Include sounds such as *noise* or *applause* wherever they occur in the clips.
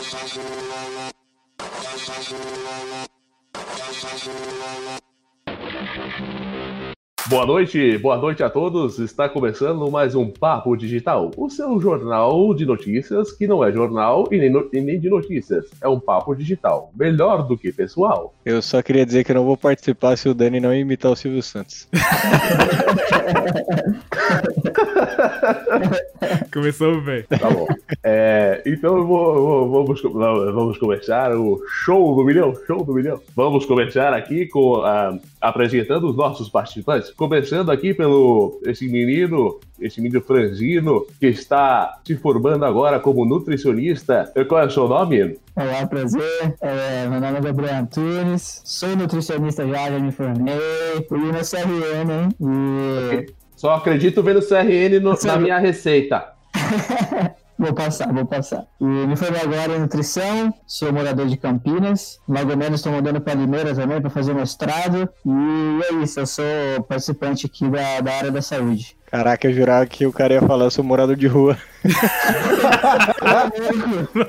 Thank you. Boa noite, boa noite a todos. Está começando mais um Papo Digital, o seu jornal de notícias que não é jornal e nem, no- e nem de notícias. É um papo digital, melhor do que pessoal. Eu só queria dizer que eu não vou participar se o Dani não imitar o Silvio Santos. *laughs* Começou bem. Tá bom. É, então eu vou- vou- vamos, vamos começar o show do milhão, show do milhão. Vamos começar aqui com ah, apresentando os nossos participantes. Começando aqui pelo esse menino, esse menino franzino que está se formando agora como nutricionista. Qual é o seu nome? Olá, prazer. É, meu nome é Gabriel Antunes, sou nutricionista já, já me formei. Fui no CRN, hein? E Só acredito vendo CRN no- na minha receita. *laughs* vou passar, vou passar. E me formei agora em nutrição, sou morador de Campinas. Logo menos estou mudando para Limeira também para fazer mestrado. E é isso, eu sou participante aqui da, da área da saúde. Caraca, eu jurava que o cara ia falar, eu sou morador de rua. *laughs*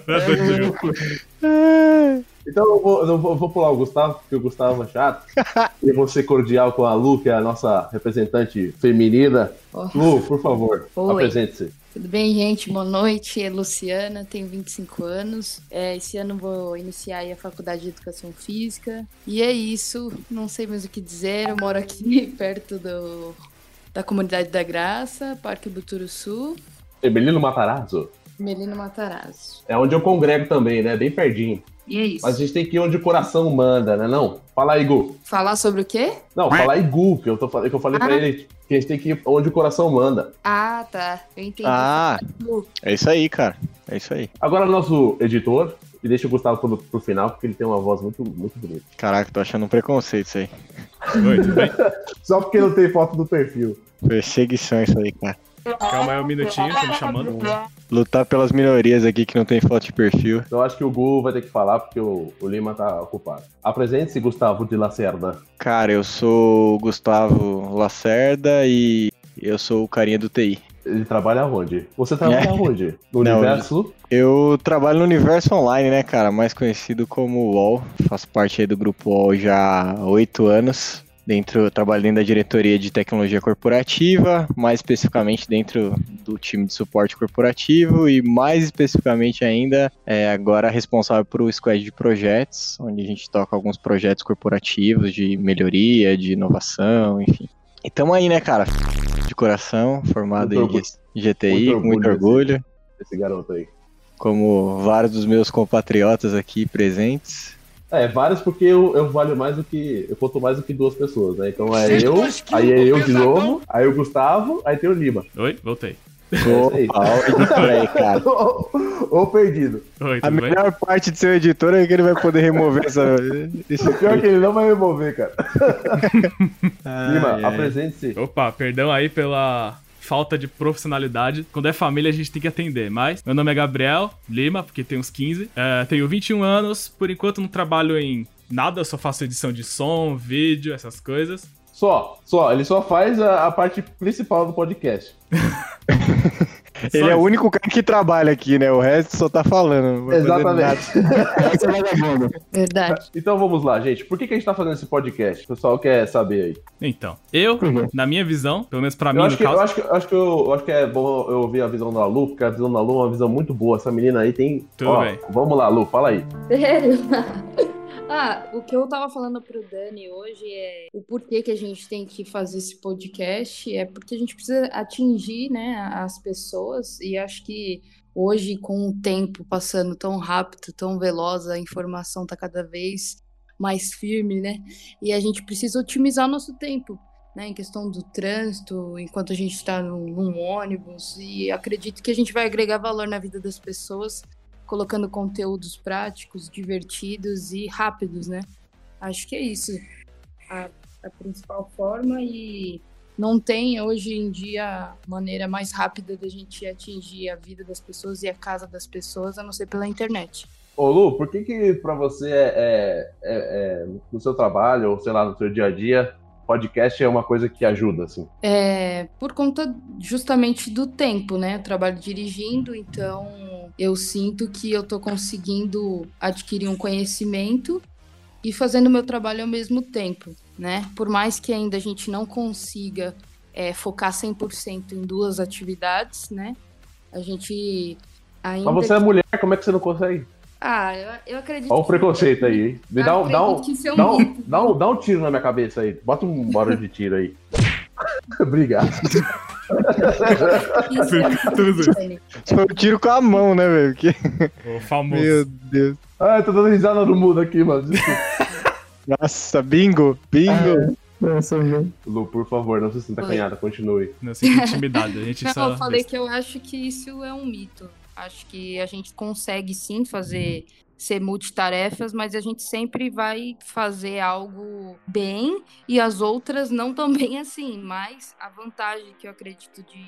É louco. Então eu vou, eu vou, pular o Gustavo, porque o Gustavo é chato. *laughs* e vou ser cordial com a Lu, que é a nossa representante feminina. Oh. Lu, por favor, apresente-se. Tudo bem, gente? Boa noite. É Luciana, tenho 25 anos. É, esse ano vou iniciar a faculdade de Educação Física. E é isso, não sei mais o que dizer. Eu moro aqui *laughs* perto do, da Comunidade da Graça, Parque Buturuçu, Emelino Matarazzo. Melino Matarazzo. É onde eu congrego também, né? Bem pertinho. E é isso. Mas a gente tem que ir onde o coração manda, né? Não? Fala aí, Gu. Falar sobre o quê? Não, fala aí, Gu, que eu, tô, que eu falei pra Ah. ele que a gente tem que ir onde o coração manda. Ah, tá. Eu entendi. Ah, é isso aí, cara. É isso aí. Agora, nosso editor, e deixa o Gustavo pro, pro final, porque ele tem uma voz muito, muito bonita. Caraca, tô achando um preconceito isso aí. Oi, tudo bem? Só porque não tem foto do perfil. Perseguição isso aí, cara. Calma aí um minutinho, tô me chamando. Lutar pelas minorias aqui que não tem foto de perfil. Então acho que o Gu vai ter que falar, porque o, o Lima tá ocupado. Apresente-se, Gustavo de Lacerda. Cara, eu sou o Gustavo Lacerda e eu sou o carinha do TI. Ele trabalha onde? Você trabalha É. onde? No Não, universo? Eu trabalho no universo online, né, cara? Mais conhecido como UOL. Faço parte aí do grupo UOL já há oito anos. Dentro, trabalho dentro da diretoria de tecnologia corporativa, mais especificamente dentro do time de suporte corporativo e mais especificamente ainda é agora responsável por o squad de projetos, onde a gente toca alguns projetos corporativos de melhoria, de inovação, enfim. E tamo aí, né, cara? De coração, formado Muito em GTI, muito com muito orgulho orgulho Esse garoto aí. como vários dos meus compatriotas aqui presentes. É, vários porque eu, eu valho mais do que. Eu conto mais do que duas pessoas, né? Então é eu, aí é eu de novo, aí o Gustavo, aí tem o Lima. Oi, voltei. Aí, *laughs* cara. Ou perdido. Oi, A tudo bem? melhor parte de ser editor é que ele vai poder remover essa. Esse... Pior que ele não vai remover, cara. *laughs* Ai, Lima, apresente-se. Opa, perdão aí pela falta de profissionalidade. Quando é família, a gente tem que atender. Mas meu nome é Gabriel Lima, porque tenho uns 15. É, tenho 21 anos. Por enquanto, não trabalho em nada. Só faço edição de som, vídeo, essas coisas. Só, só, ele só faz a, a parte principal do podcast. *laughs* *laughs* Ele Só é o único cara que trabalha aqui, né? O resto só tá falando. Exatamente. *laughs* É vagabundo. Verdade. Então vamos lá, gente. Por que, que a gente tá fazendo esse podcast? O pessoal quer saber aí. Então, eu, quê? na minha visão, pelo menos pra mim, Eu no acho, que, eu, caso. acho, que, eu, acho, que eu, eu acho que é bom eu ouvir a visão da Lu, porque a visão da Lu é uma visão muito boa. Essa menina aí tem. Tudo Ó, bem. Vamos lá, Lu, fala aí. Sério? Ah, o que eu tava falando pro Dani hoje é o porquê que a gente tem que fazer esse podcast é porque a gente precisa atingir, né, as pessoas e acho que hoje com o tempo passando tão rápido, tão veloz, a informação tá cada vez mais firme, né? E a gente precisa otimizar o nosso tempo, né, em questão do trânsito, enquanto a gente está num, num ônibus e acredito que a gente vai agregar valor na vida das pessoas colocando conteúdos práticos, divertidos e rápidos, né? Acho que é isso a, a principal forma e não tem hoje em dia maneira mais rápida da gente atingir a vida das pessoas e a casa das pessoas a não ser pela internet. Ô Lu, por que que pra você é, é- é- é, no seu trabalho, ou sei lá, no seu dia a dia, podcast é uma coisa que ajuda, assim? É, por conta justamente do tempo, né? Eu trabalho dirigindo, então eu sinto que eu tô conseguindo adquirir um conhecimento e fazendo meu trabalho ao mesmo tempo, né? Por mais que ainda a gente não consiga é, focar 100% em duas atividades, né? A gente ainda... Mas você é mulher, como é que você não consegue? Ah, eu, eu acredito. Olha o preconceito aí, hein? Me dá, um, dá, um, que é um dá, um, mito. dá, um, dá um tiro na minha cabeça aí. Bota um barulho de tiro aí. *laughs* Obrigado. Isso é. Foi um tiro com a mão, né, velho? Que- O famoso. Meu Deus. Ah, eu tô dando risada no mudo aqui, mano. Nossa, bingo, bingo. Nossa, velho. Lu, por favor, não se sinta Oi. acanhada, continue. Não sinto intimidade. A gente Não, só. eu falei que eu acho que isso é um mito. Acho que a gente consegue sim fazer ser multitarefas, mas a gente sempre vai fazer algo bem e as outras não tão bem assim. Mas a vantagem que eu acredito de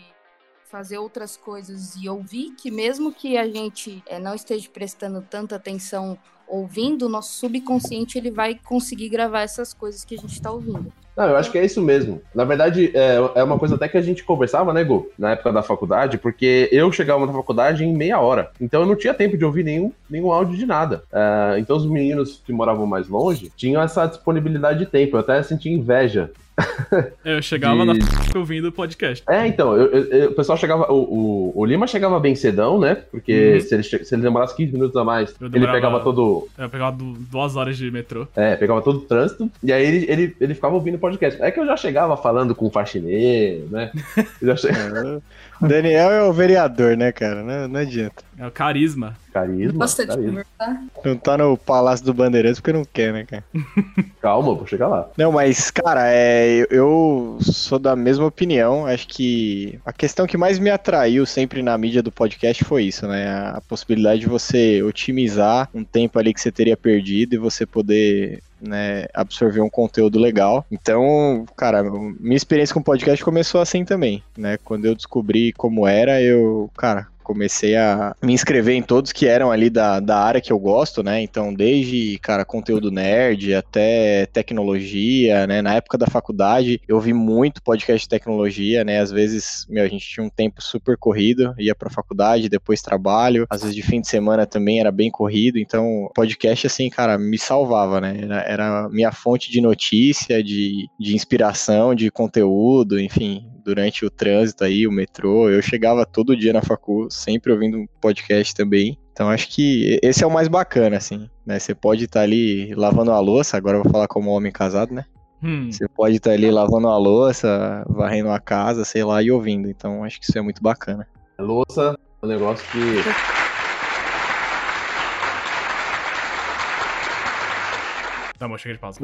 fazer outras coisas e ouvir, que mesmo que a gente eh, não esteja prestando tanta atenção ouvindo, o nosso subconsciente ele vai conseguir gravar essas coisas que a gente está ouvindo. Não, eu acho que é isso mesmo. Na verdade, é, é uma coisa até que a gente conversava, né, Gu? Na época da faculdade, porque eu chegava na faculdade em meia hora. Então eu não tinha tempo de ouvir nenhum, nenhum áudio de nada. É, então os meninos que moravam mais longe tinham essa disponibilidade de tempo. Eu até sentia inveja. *laughs* Eu chegava De- na f... ouvindo o podcast. É, então, eu- eu- eu- o pessoal chegava. O, o- o Lima chegava bem cedão, né? Porque Uhum. se, ele, se ele demorasse 15 minutos a mais, Eu ele demorava- pegava todo. Eu pegava du- duas horas de metrô. É, pegava todo o trânsito, e aí ele, ele, ele ficava ouvindo o podcast. É que eu já chegava falando com o faxineiro, né? *laughs* Eu já che... Daniel é o vereador, né, cara? Não, não adianta. É o carisma. Carisma, Bastante carisma. conversar. Não tá no Palácio do Bandeirantes porque não quer, né, cara? *laughs* Calma, vou chegar lá. Não, mas, cara, é, eu- eu sou da mesma opinião. Acho que a questão que mais me atraiu sempre na mídia do podcast foi isso, né? A possibilidade de você otimizar um tempo ali que você teria perdido e você poder né, absorver um conteúdo legal. Então, cara, minha experiência com podcast começou assim também, né? Quando eu descobri como era, eu, cara, comecei a me inscrever em todos que eram ali da, da área que eu gosto, né? Então, desde, cara, conteúdo nerd até tecnologia, né? Na época da faculdade, eu vi muito podcast de tecnologia, né? Às vezes, meu, a gente tinha um tempo super corrido, ia pra faculdade, depois trabalho, às vezes de fim de semana também era bem corrido, então, podcast, assim, cara, me salvava, né? Era, era minha fonte de notícia, de, de inspiração, de conteúdo, enfim, durante o trânsito aí, o metrô, eu chegava todo dia na facu, sempre ouvindo um podcast também. Então acho que esse é o mais bacana, assim, né? Você pode estar ali lavando a louça, agora eu vou falar como homem casado, né? Hum. Você pode estar ali lavando a louça, varrendo a casa, sei lá, e ouvindo. Então acho que isso é muito bacana. Louça é um negócio que. Tá bom, chega de pausa.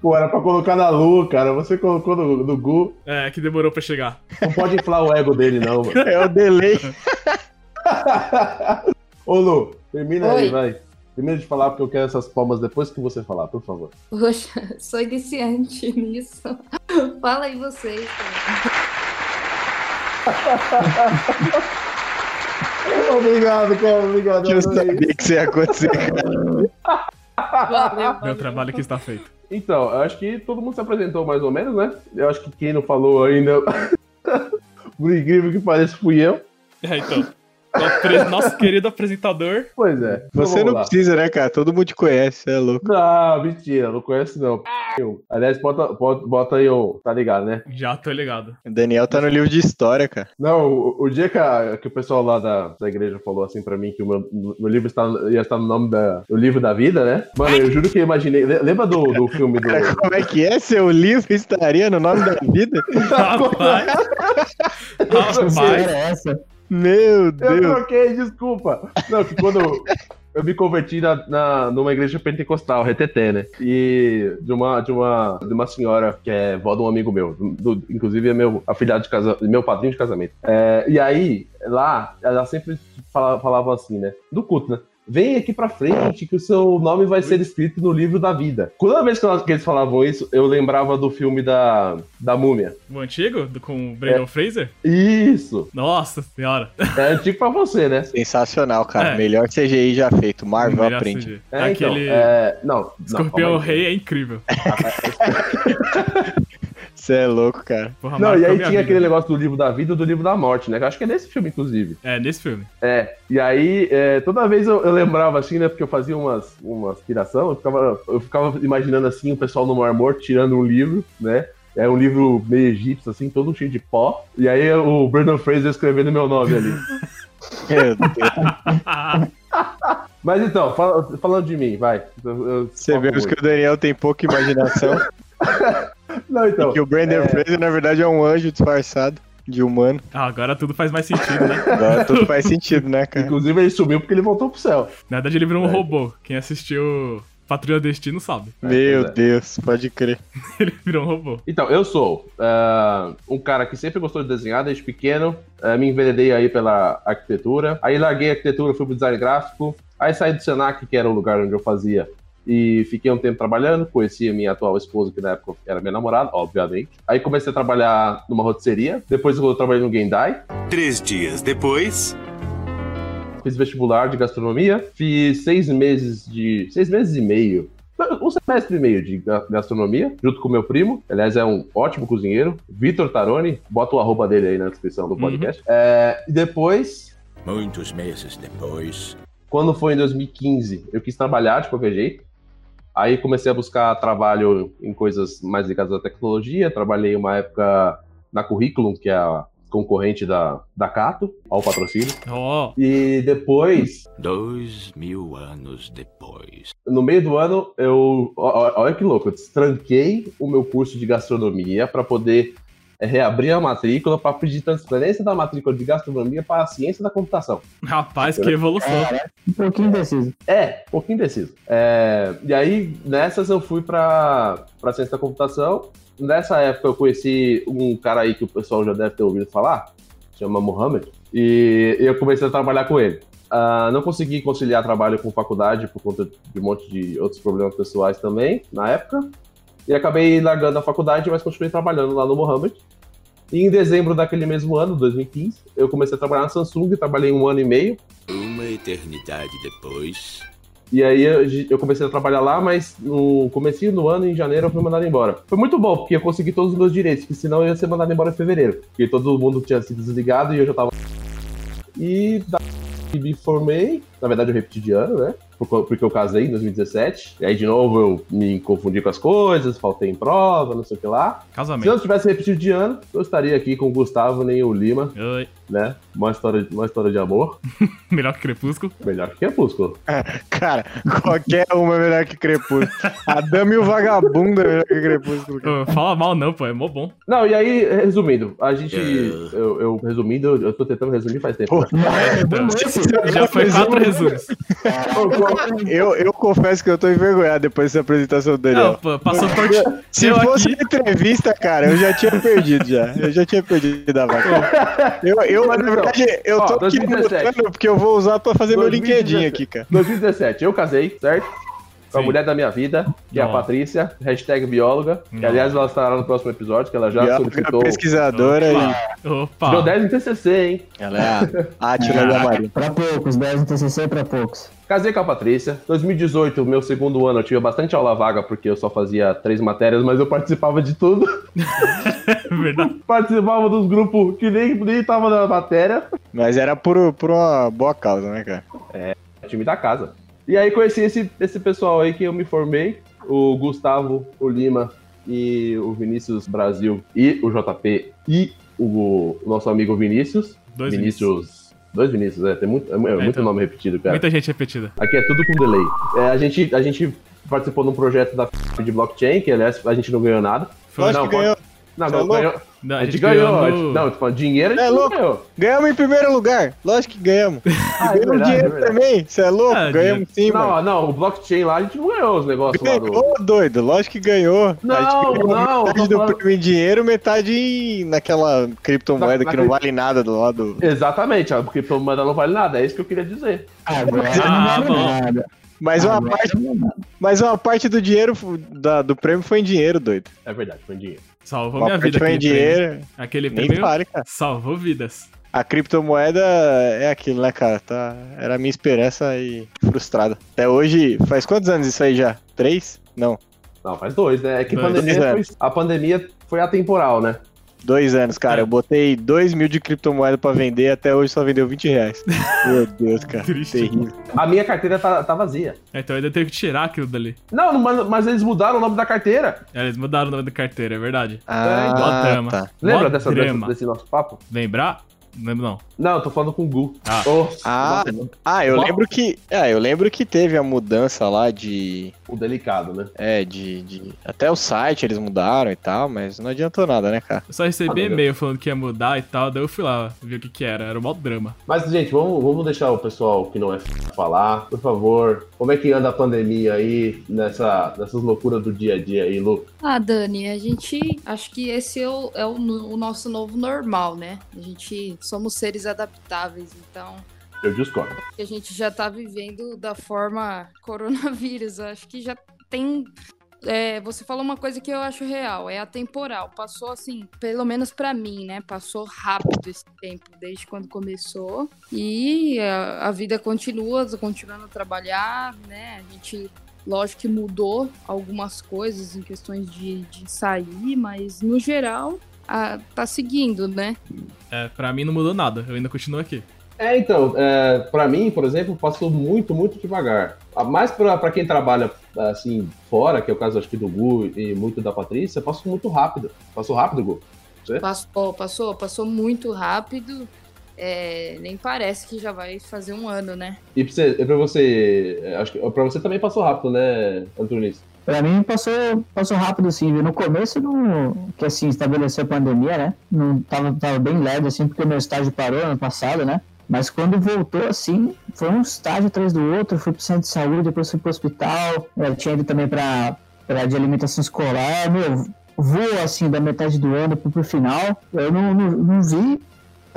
Pô, era pra colocar na Lu, cara. Você colocou no, no Gu. É, que demorou pra chegar. Não pode inflar o ego dele, não, mano. *laughs* É o delay. *laughs* Ô, Lu, termina aí, Oi. vai. Termina de falar, porque eu quero essas palmas depois que você falar, por favor. Poxa, sou iniciante nisso. Fala aí vocês. *laughs* obrigado, cara, obrigado. Eu sabia que isso ia acontecer. Valeu, Meu trabalho aqui está feito. Então, eu acho que todo mundo se apresentou mais ou menos, né? Eu acho que quem não falou ainda, *laughs* por incrível que pareça, fui eu. É, então. Nosso querido apresentador. Pois é. então Você vamos não lá. precisa, né, cara? Todo mundo te conhece, é louco. Não, mentira, não conheço não. Eu. Aliás, bota, bota, bota aí o. Tá ligado, né? Já tô ligado. O Daniel tá no livro de história, cara. Não, o, o dia que, a- que o pessoal lá da, da igreja falou assim pra mim que o meu, meu livro está, ia estar no nome da, do livro da vida, né? Mano, eu juro que eu imaginei. le- Lembra do, do filme do. Como é que é? Seu livro estaria no nome da vida? *laughs* Rapaz! *laughs* Rapaz! era essa? Meu Eu Deus. troquei, desculpa. Não, que quando eu me converti na, na- numa igreja pentecostal, RTT, né? E de uma, de uma, de uma senhora que é vó de um amigo meu, do- do- inclusive é meu afilhado de casamento, meu padrinho de casamento. É, e aí, lá, ela sempre fala- falava assim, né? Do culto, né? Vem aqui pra frente que o seu nome vai ser escrito no livro da vida. Toda vez que, nós- que eles falavam isso, eu lembrava do filme da, da Múmia. O antigo, do- com o Brandon É. Fraser? Isso! Nossa senhora. É antigo pra você, né? Sensacional, cara. É. Melhor CGI já feito. Marvel Melhor aprende. É, Aquele então, é, não, não, Escorpião. Rei é incrível. *laughs* Você é louco, cara. Porra, Não, e aí tinha vida. aquele negócio do livro da vida e do livro da morte, né? Que eu acho que é nesse filme, inclusive. É, nesse filme. É, e aí, é, toda vez eu, eu lembrava assim, né? Porque eu fazia umas, umas tiração, eu ficava, eu ficava imaginando assim, o pessoal no Mar Morto tirando um livro, né? É um livro meio egípcio, assim, todo cheio de pó. E aí o Brandon Fraser escrevendo meu nome ali. *laughs* Meu Deus. Mas então, fala- falando de mim, vai. Eu- eu- Você vê que o Daniel tem pouca imaginação. *laughs* Não, então. e que o Brandon Fraser, na verdade, é um anjo disfarçado de humano. Ah, agora tudo faz mais sentido, né? *laughs* Agora tudo faz sentido, né, cara? Inclusive ele sumiu porque ele voltou pro céu. Na verdade, ele virou um É. robô. Quem assistiu Patrulha Destino sabe. Meu pois é. Deus, pode crer. *laughs* Ele virou um robô. Então, eu sou ah, um cara que sempre gostou de desenhar desde pequeno. ah, me enveredei aí pela arquitetura. Aí larguei a arquitetura, fui pro design gráfico. Aí saí do Senac, que era o lugar onde eu fazia. E fiquei um tempo trabalhando. Conheci a minha atual esposa, que na época era minha namorada, obviamente. Aí comecei a trabalhar numa rotisseria. Depois eu trabalhei no Gendai. Três dias depois. Fiz vestibular de gastronomia. Fiz seis meses de. seis meses e meio. Um semestre e meio de ga- gastronomia, junto com meu primo. Aliás, é um ótimo cozinheiro. Vitor Taroni. Bota o arroba dele aí na descrição do podcast. É, e depois, Muitos meses depois. quando foi em 2015, eu quis trabalhar de qualquer jeito. Aí comecei a buscar trabalho em coisas mais ligadas à tecnologia. Trabalhei uma época na Curriculum, que é a concorrente da, da Cato, ao patrocínio. Ó, E depois, Dois mil anos depois. no meio do ano, eu. Olha que louco, eu destranquei o meu curso de gastronomia para poder é, reabrir a matrícula para pedir transferência da matrícula de gastronomia para a ciência da computação. rapaz, que evolução. Um pouquinho indeciso. É, um pouquinho indeciso. É, e aí, nessas eu fui para a ciência da computação. Nessa época eu conheci um cara aí que o pessoal já deve ter ouvido falar, chama Mohamed, e eu comecei a trabalhar com ele. Ah, não consegui conciliar trabalho com faculdade por conta de um monte de outros problemas pessoais também, na época. E acabei largando a faculdade, mas continuei trabalhando lá no Mohamed. E em dezembro daquele mesmo ano, 2015, eu comecei a trabalhar na Samsung, trabalhei um ano e meio. Uma eternidade depois. E aí eu, eu comecei a trabalhar lá, mas no comecinho do ano, em janeiro, eu fui mandado embora. Foi muito bom, porque eu consegui todos os meus direitos, porque senão eu ia ser mandado embora em fevereiro. Porque todo mundo tinha se desligado e eu já tava. E da me formei, na verdade eu repeti de ano, né? Por- Porque eu casei em 2017. E aí, de novo, eu me confundi com as coisas, faltei em prova, não sei o que lá. Se eu Casamento. não tivesse repetido de ano, eu estaria aqui com o Gustavo nem o Lima, Oi. Né? Uma história, uma história de amor. *laughs* Melhor que Crepúsculo. Melhor que Crepúsculo. Cara, qualquer uma é melhor que Crepúsculo. A Dama e o Vagabundo é melhor que Crepúsculo. cara. Fala mal não, pô, é mó bom. Não, e aí, resumindo, a gente. É. Eu, eu- resumindo, eu, tô tentando resumir faz tempo. Pô, né? Não, Então, esse. Já foi quatro resumos. Eu, eu confesso que eu tô envergonhado depois dessa apresentação do Não, Daniel. pô, passou por. Se eu fosse aqui- uma entrevista, cara, eu já tinha perdido já. Eu já tinha perdido a vaca. Eu, eu Mas na verdade, eu ó, tô aqui 2017. anotando porque eu vou usar pra fazer meu 2017. LinkedIn aqui, cara. 2017, eu casei, certo? Com a Sim. mulher da minha vida, que é a. Patrícia, hashtag bióloga, que aliás ela estará no próximo episódio, que ela já Bióloga, solicitou. pesquisadora Opa. Deu 10 no TCC, hein? e. Ela é a *laughs* Átila da Marinha. Pra poucos, 10 no TCC é pra poucos. Casei com a Patrícia. 2018, meu segundo ano, eu tive bastante aula vaga, porque eu só fazia três matérias, mas eu participava de tudo. *laughs* Verdade. participava dos grupos que nem, nem tava na matéria. Mas era por, por uma boa causa, né, cara? time da casa. E aí conheci esse, esse pessoal aí que eu me formei, o Gustavo, o Lima e o Vinícius Brasil e o JP e o, o nosso amigo Vinícius. Dois Vinícius. Dois Vinícius, é, tem muito, é, muito então. nome repetido, cara. Muita gente repetida. Aqui é tudo com delay. É, a, gente, a gente participou de um projeto da de blockchain, que aliás a gente não ganhou nada. Lógico não, que ganhou. Não, é não, ganhou. Não, A gente ganhou. a gente- Não, tipo, dinheiro a gente É não louco? ganhou. Ganhamos em primeiro lugar. Lógico que ganhamos. *laughs* Ah, é ganhamos verdade, é dinheiro verdade. também. Você é louco? É, ganhamos sim, mano. Não, não, o blockchain lá a gente não ganhou os negócios lá do. Ganhou, doido. Lógico que ganhou. Não, a gente ganhou não, metade do falando- prêmio em dinheiro, metade em- naquela criptomoeda Na- que na não vale nada do lado. Exatamente, a criptomoeda não vale nada, é isso que eu queria dizer. Agora Ah, não bom. vale nada. Mas uma, Agora parte, não mas uma parte do dinheiro da- do prêmio foi em dinheiro, doido. É verdade, foi dinheiro. Salvou minha vida aquele prêmio. Aquele Nem prêmio vale, cara. salvou vidas. A criptomoeda é aquilo, né, cara? Tá, era a minha esperança e frustrada. Até hoje, faz quantos anos isso aí já? Três? Não, Não, faz dois, né? É que a Dois. pandemia, Dois foi, a pandemia foi atemporal, né? Dois anos, cara. É. Eu botei dois mil de criptomoeda pra vender, até hoje só vendeu 20 reais. *laughs* Meu Deus, cara. Triste. Terrível. A minha carteira tá, tá vazia. Então eu ainda teve que tirar aquilo dali. Não, mas, mas eles mudaram o nome da carteira. É, Eles mudaram o nome da carteira, é verdade. Ah, drama. tá. Lembra dessa, drama. dessa- desse nosso papo? Lembrar? Não lembro não. Não, eu tô falando com o Gu. Ah. Nossa, Ah, nossa, Ah, eu lembro que. É, eu lembro que teve a mudança lá de. o delicado, né? É, de, de. Até o site eles mudaram e tal, mas não adiantou nada, né, cara? Eu só recebi Ah, e-mail falando que ia mudar e tal, daí eu fui lá ver o que que era. Era um mó drama. Mas, gente, vamos, vamos deixar o pessoal que não é f... falar, por favor. Como é que anda a pandemia aí, nessa, nessas loucuras do dia a dia aí, Lu? Ah, Dani, a gente. Acho que esse é o, é o o nosso novo normal, né? A gente somos seres adaptáveis, então. Eu discordo. a gente já tá vivendo da forma coronavírus. Acho que já tem. é, você falou uma coisa que eu acho real, é atemporal. Passou assim, pelo menos pra mim, né? Passou rápido esse tempo, desde quando começou. E a, a vida continua, continuando a trabalhar, né? A gente, lógico que mudou algumas coisas em questões de, de sair, mas no geral, a- tá seguindo, né? É, pra mim não mudou nada, eu ainda continuo aqui. É, então, é, para mim, por exemplo, passou muito, muito devagar. Mais para quem trabalha assim fora, que é o caso acho que do Gu e muito da Patrícia, passou muito rápido. Passou rápido, Gu. Passou, passou, passou muito rápido. É, nem parece que já vai fazer um ano, né? E pra você, pra você é, acho que para você também passou rápido, né, Antunes? Pra mim passou, passou rápido sim, viu? No começo, não, que assim, estabeleceu a pandemia, né? Não tava, tava bem leve, assim, porque o meu estágio parou ano passado, né? Mas quando voltou, assim, foi um estágio atrás do outro, fui pro centro de saúde, depois fui pro hospital, eu tinha ido também pra, pra de alimentação escolar, meu, voou assim da metade do ano pro, pro final, eu não, não, não vi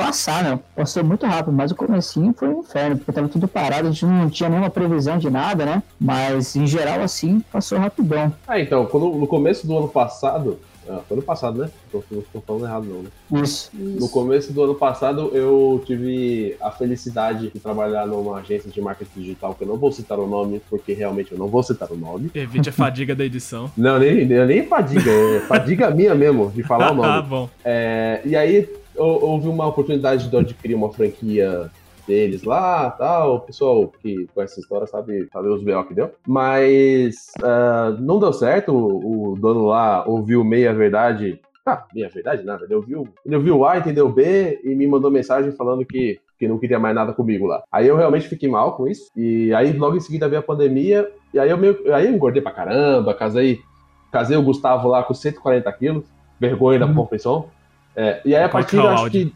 passar, né? Passou muito rápido, mas o comecinho foi um inferno, porque tava tudo parado, a gente não tinha nenhuma previsão de nada, né? Mas em geral, assim, passou rapidão. Ah, então, quando, no começo do ano passado, ah, foi ano passado, né? Tô, tô, tô falando errado não, né? Isso. No começo do ano passado, eu tive a felicidade de trabalhar numa agência de marketing digital, que eu não vou citar o nome, porque realmente eu não vou citar o nome. Evite a fadiga da edição. *laughs* Não, nem, nem, nem fadiga, é fadiga minha mesmo, de falar o *laughs* ah, nome. bom. É, e aí houve uma oportunidade de adquirir uma franquia deles lá, tal, o pessoal que conhece essa história sabe, sabe os B.O. que deu, mas ah, não deu certo, o, o dono lá ouviu meia verdade, ah, meia verdade nada, ele ouviu, ele ouviu o A, entendeu o B e me mandou mensagem falando que que não queria mais nada comigo lá. Aí eu realmente fiquei mal com isso, e aí logo em seguida veio a pandemia, e aí eu, meio, aí eu engordei pra caramba, casei, casei o Gustavo lá com 140 quilos, vergonha da profissão, é, e aí a partir, acho áudio. que,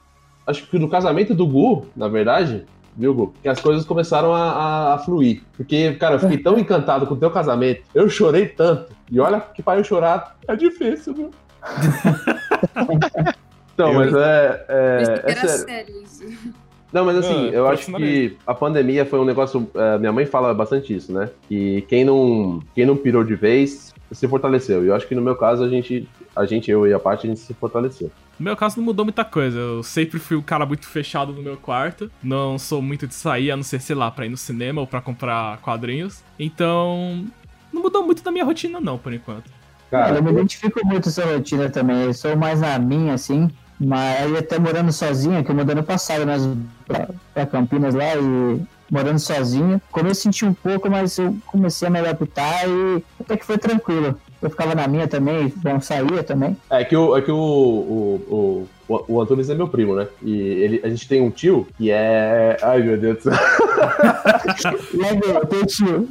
acho que do casamento do Gu, na verdade, viu, Gu, que as coisas começaram a, a- a fluir. Porque, cara, eu fiquei tão *laughs* encantado com o teu casamento, eu chorei tanto, e olha que para eu chorar é difícil, viu? *laughs* Não, Eu- mas é, é, é era sério. Não, mas assim, Ah, eu acho que a pandemia foi um negócio. eh, minha mãe fala bastante isso, né? Que quem não, quem não pirou de vez se fortaleceu. E eu acho que no meu caso a gente, a gente, eu e a parte, a gente se fortaleceu. No meu caso não mudou muita coisa. Eu sempre fui um cara muito fechado no meu quarto. Não sou muito de sair, a não ser, sei lá, pra ir no cinema ou pra comprar quadrinhos. Então, não mudou muito da minha rotina, não, por enquanto. Cara, eu me identifico muito com essa rotina também. Eu sou mais na minha, assim. Mas aí até morando sozinho, que eu mudei ano passado mas pra, pra Campinas lá e morando sozinho. Comecei a sentir um pouco, mas eu comecei a me adaptar e até que foi tranquilo. Eu ficava na minha também, não saía também. é que, o, é que o, o, o, o Antunes é meu primo, né? E ele, a gente tem um tio que é. Ai, meu Deus do céu. *laughs* Logo, teu tio,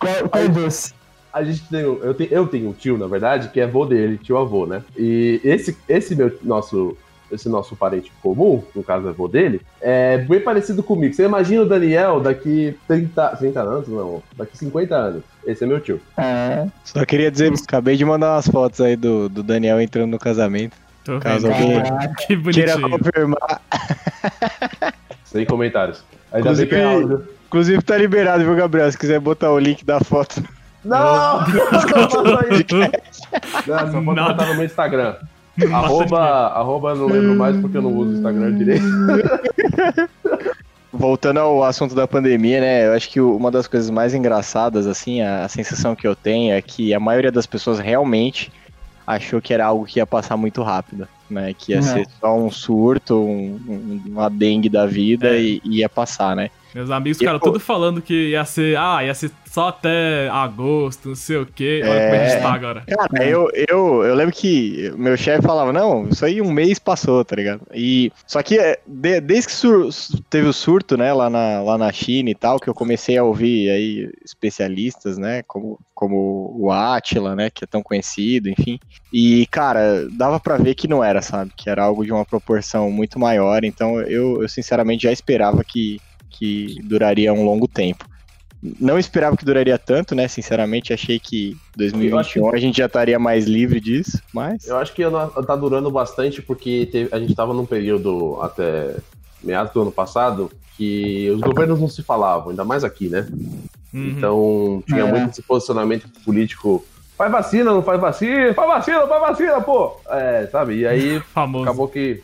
qual, qual doce? a gente tem. Eu tenho, eu tenho um tio, na verdade, que é avô dele, tio avô, né? E esse, esse meu nosso. Esse nosso parente comum, no caso é avô dele, é bem parecido comigo. Você imagina o Daniel daqui 30, 30 anos? Não, daqui 50 anos. Esse é meu tio. É, Só queria dizer, acabei de mandar umas fotos aí do, do Daniel entrando no casamento. Tô Caso alguém. Que queira confirmar. Sem comentários. Ainda bem que é Inclusive- áudio. Inclusive tá liberado, viu, Gabriel? Se quiser botar o link da foto. Não! Não isso. Não, essa foto Nada. tá no meu Instagram. Mata *laughs* arroba, arroba não lembro mais porque eu não uso o Instagram direito. *laughs* Voltando ao assunto da pandemia, né? Eu acho que uma das coisas mais engraçadas, assim, a, a sensação que eu tenho é que a maioria das pessoas realmente achou que era algo que ia passar muito rápido, né? Que ia Uhum. ser só um surto, um, um- uma dengue da vida É. e, e ia passar, né? Meus amigos E, ficaram tudo falando que ia ser, ah, ia ser só até agosto, não sei o quê. Olha como a gente É. tá agora. Cara, eu, eu, eu lembro que meu chefe falava, não, isso aí um mês passou, tá ligado? E, só que é, de- desde que teve o surto, né, lá na, lá na China e tal, que eu comecei a ouvir aí especialistas, né, como, como o Atila, né, que é tão conhecido, enfim. E, cara, dava pra ver que não era, sabe? Que era algo de uma proporção muito maior, então eu, eu sinceramente já esperava que, que duraria um longo tempo. Não esperava que duraria tanto, né? Sinceramente, achei que 2021 a gente já estaria mais livre disso, mas. Eu acho que tá durando bastante porque teve- a gente tava num período até meados do ano passado que os governos não se falavam, ainda mais aqui, né? Uhum. Então tinha É. muito esse posicionamento político. Faz vacina, não faz vacina, faz vacina, faz vacina, pô! É, sabe? E aí *laughs* Famoso. acabou que.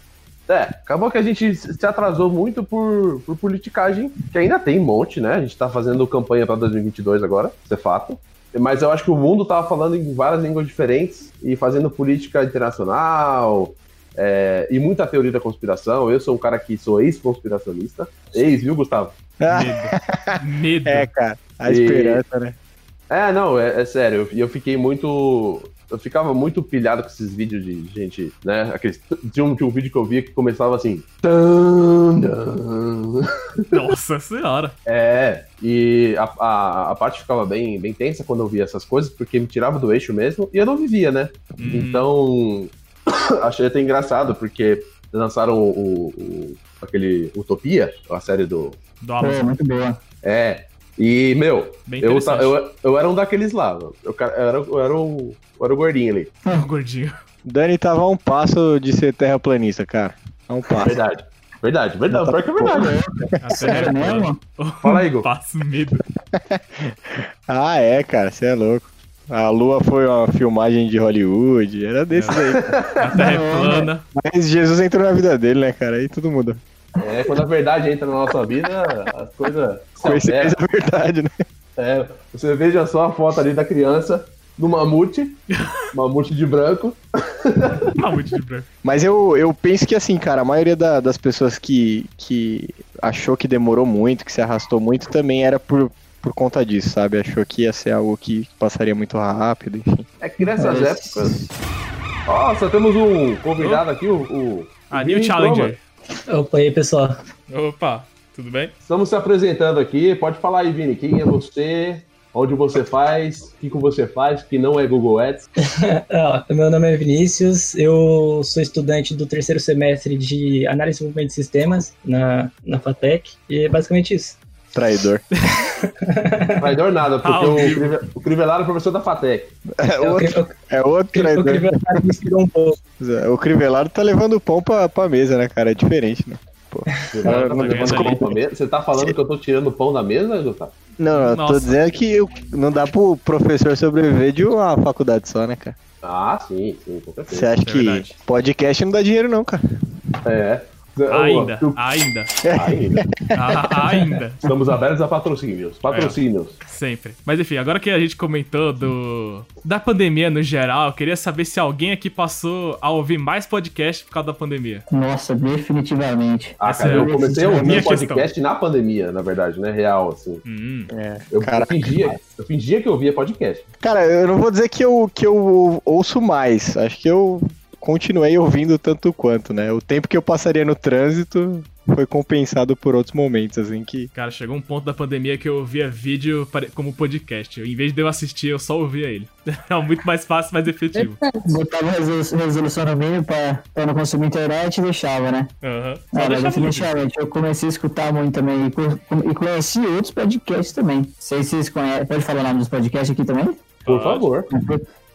É, acabou que a gente se atrasou muito por, por politicagem, que ainda tem um monte, né? A gente tá fazendo campanha pra 2022 agora, isso é fato. Mas eu acho que o mundo tava falando em várias línguas diferentes e fazendo política internacional é, e muita teoria da conspiração. Eu sou um cara que sou ex-conspiracionista. Ex, viu, Gustavo? *laughs* Medo. Medo. É, cara, a E- esperança, né? É, não, é, é sério. E eu, fiquei muito. Eu ficava muito pilhado com esses vídeos de gente, né? Aqueles, tinha, um, tinha um vídeo que eu via que começava assim. "Tan, tan". Nossa senhora. É, e a, a, a parte ficava bem, bem tensa quando eu via essas coisas, porque me tirava do eixo mesmo e eu não vivia, né? Hum, Então, *coughs* achei até engraçado, porque lançaram o, o- o- aquele Utopia, a série do. do Amazon. muito boa. É. E, meu, eu, eu, eu era um daqueles lá. Eu, eu era, eu, era o, eu era o gordinho ali. *laughs* O gordinho. Dani tava a um passo de ser terraplanista, cara. A um passo. Verdade. Verdade, verdade. Pior que é verdade. A terra Sério é plana. mesmo? Fala aí, Igor. Passo medo. *laughs* Ah, é, cara, você é louco. A Lua foi uma filmagem de Hollywood, era desses aí. *laughs* A terra é plana. Mas Jesus entrou na vida dele, né, cara? Aí tudo muda. É, quando a verdade entra na nossa vida, as coisas Coincidência é verdade, né? É, você veja só a foto ali da criança no mamute, mamute de branco. *laughs* Mamute de branco. Mas eu, eu penso que, assim, cara, a maioria da- das pessoas que, que achou que demorou muito, que se arrastou muito, também era por, por conta disso, sabe? Achou que ia ser algo que passaria muito rápido, enfim. É que nessas É. épocas. Nossa, temos um convidado aqui, o. o A o New Challenger. Opa, aí, pessoal? Opa, tudo bem? Estamos se apresentando aqui. Pode falar aí, Vini. Quem é você? Onde você faz? O que, que você faz? Que não é Google Ads. *laughs* Meu nome é Vinícius, eu sou estudante do terceiro semestre de Análise e Desenvolvimento de Sistemas na, na FATEC, e é basicamente isso. Traidor. *laughs* *laughs* Traidor nada, porque Ao o. Crive- o Crivellaro é professor da FATEC. É outro, eu, é outro eu, traidor. queria me inspirou um pouco. O Crivelado tá levando o pão pra, pra mesa, né, cara? É diferente, né? Pô. *laughs* Crivellaro tá não, levando não, pão pra mesa. Você tá falando que eu tô tirando o pão da mesa, Gustavo? Não, eu tô dizendo que eu- não dá pro professor sobreviver de uma faculdade só, né, cara? Ah, sim, sim, com Você certeza. acha é que verdade. podcast não dá dinheiro, não, cara? É. Ainda, Eu- ainda, Ainda. Ah, ainda, Estamos abertos a patrocínios. Patrocínios. sempre. Mas enfim, agora que a gente comentou do da pandemia no geral, eu queria saber se alguém aqui passou a ouvir mais podcast por causa da pandemia. Nossa, definitivamente. Ah, Essa cara, é eu comecei a ouvir podcast na pandemia, na verdade, né? Real, assim. Hum, É. Eu, eu Caraca. fingia, eu fingia que eu ouvia podcast. Cara, eu não vou dizer que eu, que eu ouço mais. Acho que eu continuei ouvindo tanto quanto, né? O tempo que eu passaria no trânsito foi compensado por outros momentos, assim, que... Cara, chegou um ponto da pandemia que eu ouvia vídeo como podcast. Em vez de eu assistir, eu só ouvia ele. *laughs* É muito mais fácil, mais efetivo. Botava resolu- resolução no mínimo pra, pra não consumir internet e deixava, né? Aham. Ah, deixava ouvir. definitivamente, eu comecei a escutar muito também e, co- conheci outros podcasts também. Não sei se vocês conhecem. Pode falar o nome dos podcasts aqui também? Por favor.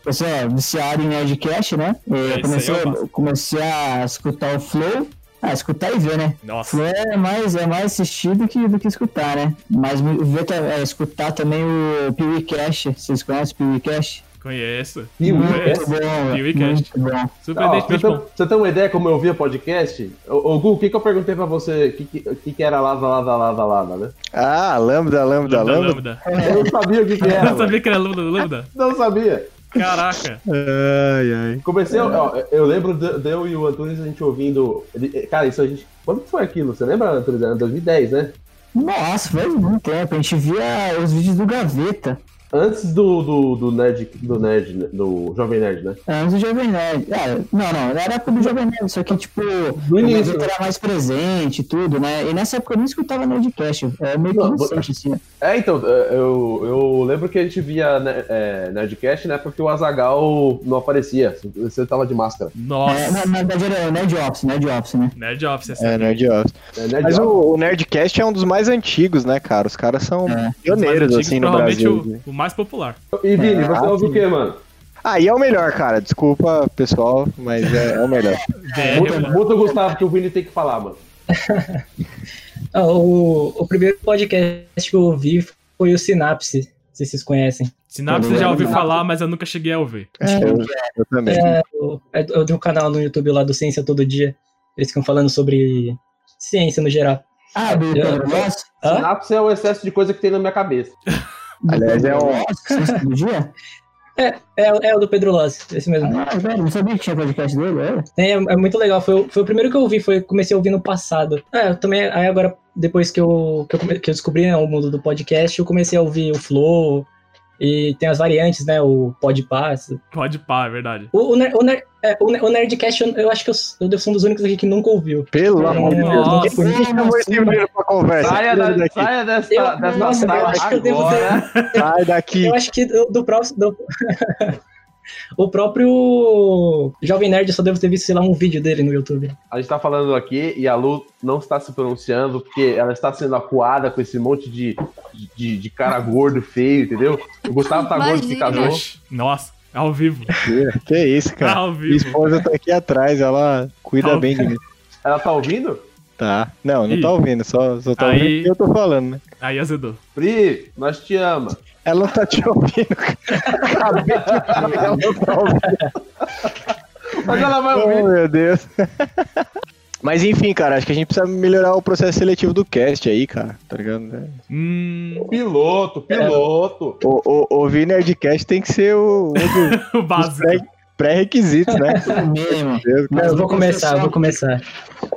Pessoal, viciado em Nerdcast, né? É, comecei, aí comecei a escutar o Flow. Ah, escutar e ver, né? Nossa. Flow é mais, é mais assistir do que, do que escutar, né? Mas ver, é, escutar também o PeeWeeCast. Vocês conhecem o PeeWeeCast? Conheço. Muito bom. PeeWeeCast. Bom. Ó, você, tem, você tem uma ideia como eu via podcast? Ô, ô, Gu, o que, que eu perguntei pra você? O que, que, que era lava, lava, lava, lava, né? Ah, lambda, lambda, Lambda, lambda. lambda. Eu não sabia o que, que *laughs* Eu era. não sabia que era lambda, lambda. Não sabia. Caraca. Ai, ai. Comecei, ó, eu lembro de, de eu e o Antunes a gente ouvindo. Cara, isso a gente. Quando que foi aquilo? Você lembra, Antunes? Era 2010, né? Nossa, faz muito tempo. A gente via os vídeos do Gaveta. Antes do, do, do Nerd, do Nerd, né? do Jovem Nerd, né? Antes do Jovem Nerd. Ah, não, não, era a época do Jovem Nerd, só que, tipo, o início, Gaveta era mais presente e tudo, né? E nessa época eu nem escutava Nerdcast. É meio que Não, inocente, assim. né? É, então, eu, eu lembro que a gente via né, é, Nerdcast, né? Porque o Azagal não aparecia. Você tava de máscara. É, na, Nossa. na verdade era o Nerd Office, Nerd Office, né? Nerd Office, essa É, Nerd Office. É, Nerd Mas Office. o, o Nerdcast é um dos mais antigos, né, cara? Os caras são É. pioneiros, antigos, assim, no Brasil. O, o mais popular. E Vini, É, você ouve o quê, mano? Aí é o melhor, cara. Desculpa, pessoal, mas é, é o melhor. *laughs* VR, Muta, o Gustavo que o Vini tem que falar, mano. *laughs* Ah, o, o primeiro podcast que eu ouvi foi o Sinapse, se vocês conhecem. Sinapse eu já ouvi falar, mas eu nunca cheguei a ouvir. É, eu, eu também. É, é é de um canal no YouTube lá do Ciência Todo Dia. Eles ficam falando sobre ciência no geral. Ah, do Eu-? Sinapse é o excesso de coisa que tem na minha cabeça. *laughs* Aliás, é um. Do dia? É, é o do Pedro Loss, esse mesmo. Ah, velho, não sabia que tinha podcast dele, é? É, é muito legal, foi, o- foi o primeiro que eu ouvi, foi, comecei a ouvir no passado. É, eu também, aí agora, depois que eu, que eu, que eu descobri né, o mundo do podcast, eu comecei a ouvir o Flow, e tem as variantes, né, o Podpass. Pode pá, é verdade. O, o, o, Ner- é, o, Ner- o Nerdcast, eu, eu acho que eu, eu devo ser um dos únicos aqui que nunca ouviu. Pelo amor de Deus. Nossa. Ninguém chamou esse menino pra conversa. Saia, da, daqui. saia dessa, Eu- dessa nossa, eu acho que eu devo agora. Sai daqui. Eu acho que do, do próximo... do- *laughs* o próprio Jovem Nerd, só devo ter visto, sei lá, um vídeo dele no YouTube. A gente tá falando aqui e a Lu não está se pronunciando porque ela está sendo acuada com esse monte de, de, de cara gordo, feio, entendeu? O Gustavo tá gordo casou. Oxi, Nossa, ao vivo. Que isso, cara. Ao Minha vivo. esposa tá aqui atrás, ela cuida Ao bem de mim. Ela tá ouvindo? Tá. Não, não Ih. tá ouvindo, só, só tá Aí- ouvindo o que eu tô falando, né? Aí azedou. Pri, nós te ama. Ela não tá te ouvindo. Acabei de falar, ela não tá ouvindo. Mas ela vai Oh, ouvir. meu Deus. Mas enfim, cara, acho que a gente precisa melhorar o processo seletivo do cast aí, cara, tá ligado? Hum, Piloto, piloto. O, o, ouvir Nerdcast tem que ser o, o *laughs* básico. Pré- pré-requisitos, né? *laughs* Mesmo. Deus, Mas eu vou começar, eu vou começar.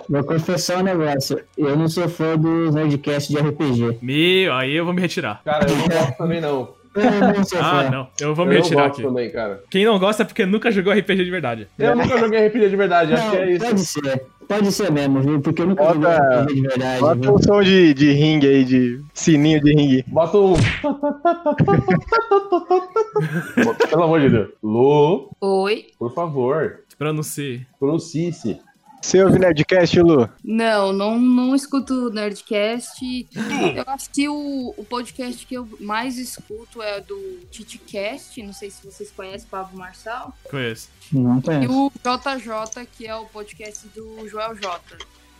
Vou confessar um negócio. Eu não sou fã dos Nerdcast de RPG. Meu, aí eu vou me retirar. Cara, eu não gosto também, não. Não sou *laughs* Ah, não. Eu vou Eu me não retirar aqui. também, cara. Quem não gosta é porque nunca jogou RPG de verdade. Eu nunca joguei RPG de verdade, acho que é Não, isso. pode ser. Pode ser mesmo, viu? Porque eu nunca Bota- joguei RPG de verdade. Bota viu? um som de, de ringue aí, de sininho de ringue. Bota um. *laughs* Pelo amor de Deus. Lu, Oi? por favor, Pronuncie. pronuncie-se. Você ouve Nerdcast, Lu? Não, não, não escuto Nerdcast. Eu acho que o, o podcast que eu mais escuto é do TitiCast. Não sei se vocês conhecem Pablo Marçal. Conheço. Não E conheço. o JJ, que é o podcast do Joel J.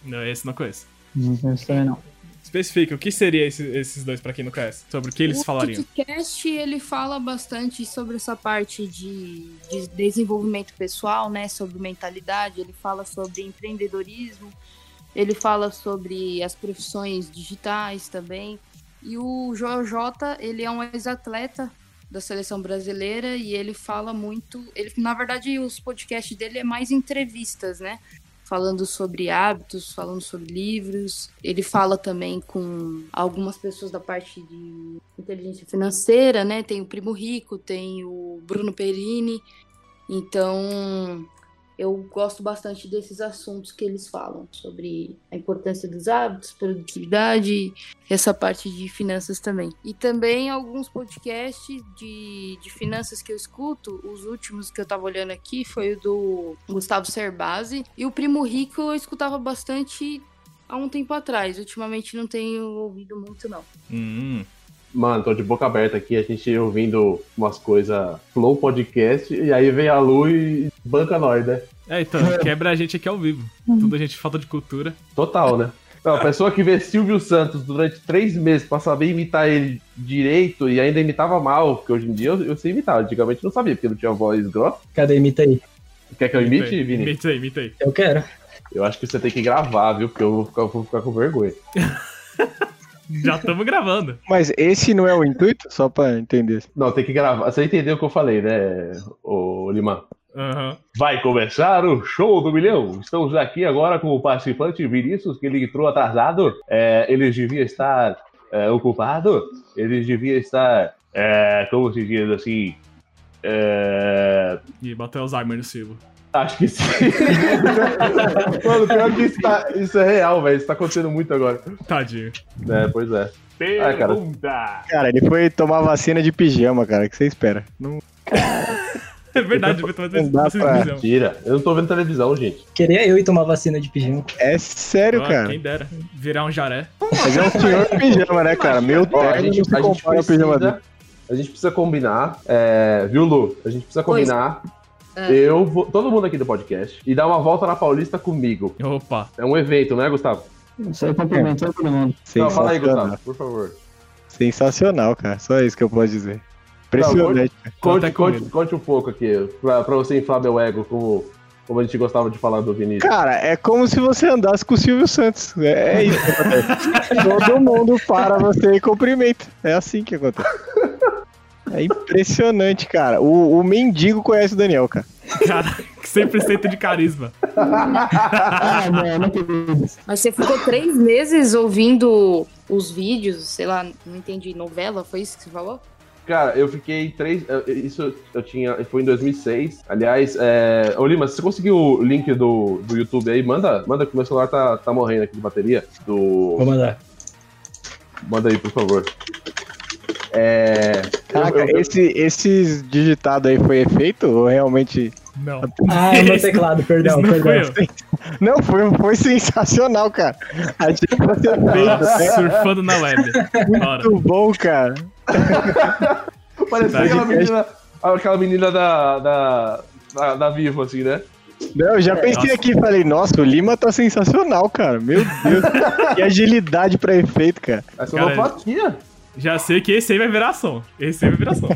Não, esse não conheço. Não conheço também, não. Especifica, o que seria esse- esses dois pra quem não conhece? Sobre o que eles o falariam? podcast ele fala bastante sobre essa parte de, de desenvolvimento pessoal, né? Sobre mentalidade. Ele fala sobre empreendedorismo. Ele fala sobre as profissões digitais também. E o Joel J, ele é um ex-atleta da seleção brasileira e ele fala muito. Ele, na verdade, os podcasts dele é mais entrevistas, né? Falando sobre hábitos, falando sobre livros. Ele fala também com algumas pessoas da parte de inteligência financeira, né? Tem o Primo Rico, tem o Bruno Perini. Então, eu gosto bastante desses assuntos que eles falam sobre a importância dos hábitos, produtividade, essa parte de finanças também. E também alguns podcasts de, de finanças que eu escuto, os últimos que eu tava olhando aqui foi o do Gustavo Cerbasi e o Primo Rico eu escutava bastante há um tempo atrás. Ultimamente não tenho ouvido muito não. Hum. Mano, tô de boca aberta aqui, a gente ouvindo umas coisas Flow Podcast, e aí vem a Lu e banca nós, né? É, então, *laughs* quebra a gente aqui ao vivo. Tudo a gente falta de cultura. Total, né? Não, a pessoa que vê Silvio Santos durante três meses pra saber imitar ele direito e ainda imitava mal, porque hoje em dia eu, eu sei imitar, antigamente não sabia, porque não tinha voz grossa. Cadê? Imita aí. Quer que eu imite, Vini? Imita aí, imita aí. Eu quero. Eu acho que você tem que gravar, viu? Porque eu vou ficar, vou ficar com vergonha. *laughs* Já estamos gravando. Mas esse não é o intuito? Só pra entender. Não, tem que gravar. Você entendeu o que eu falei, né, ô Lima? Aham. Vai começar o show do milhão. Estamos aqui agora com o participante Vinícius, que ele entrou atrasado. É, ele devia estar é, ocupado. Ele devia estar, é, como se diz assim, é, E bateu Alzheimer no Silvio. Acho que sim. *laughs* Mano, pior que isso, tá- isso é real, velho. Isso tá acontecendo muito agora. Tadinho. É, pois é. Ah, cara. Cara, ele foi tomar vacina de pijama, cara. O que você espera? Não... *laughs* É verdade, eu tô Não dá pra- Mentira. Eu não tô vendo televisão, gente. Queria eu ir tomar vacina de pijama. É sério, cara. Quem dera. Virar um jaré. Mas é um senhor pijama, né, cara? Meu Ó, a gente, a gente pijama precisa. A gente precisa combinar. é, viu, Lu? A gente precisa Pois. combinar. É. Eu vou. Todo mundo aqui do podcast. E dar uma volta na Paulista comigo. Opa. É um evento, né, Gustavo? Isso aí complementou todo mundo. Não, fala aí. Gustavo, por favor. Sensacional, cara. Só isso que eu posso dizer. Impressionante. Conte, conte, conte um pouco aqui, pra, pra você inflar meu ego, como, como a gente gostava de falar do Vinícius. Cara, é como se você andasse com o Silvio Santos. É, é isso que acontece. *laughs* Todo mundo para você e cumprimenta. É assim que acontece. É impressionante, cara. O, o mendigo conhece o Daniel, cara. Cara, 100% de carisma. Ah. Mas você ficou três meses ouvindo os vídeos, sei lá, não entendi, novela, foi isso que você falou? Cara, eu fiquei três. Isso eu tinha. Foi em 2006. Aliás, é. Ô Lima, se você conseguiu o link do, do YouTube aí, manda, manda que meu celular tá, tá morrendo aqui de bateria. Vou Do. mandar. Manda aí, por favor. É. Caraca, eu- eu- esse, esses digitado aí foi efeito ou realmente. Não. Ah, é o meu teclado, perdão, não perdão. eu. Não, foi, foi sensacional, cara. Achei que você fez, surfando na web. Bora. Muito bom, cara. Parecia Tá, aquela gente. menina, aquela menina da, da, da, da Vivo, assim, né? Não, eu já pensei nossa. aqui e falei, nossa, o Lima tá sensacional, cara. Meu Deus. que agilidade pra efeito, cara. É Cara, sonoplatia. Já sei que esse aí vai virar som. Esse aí vai virar som.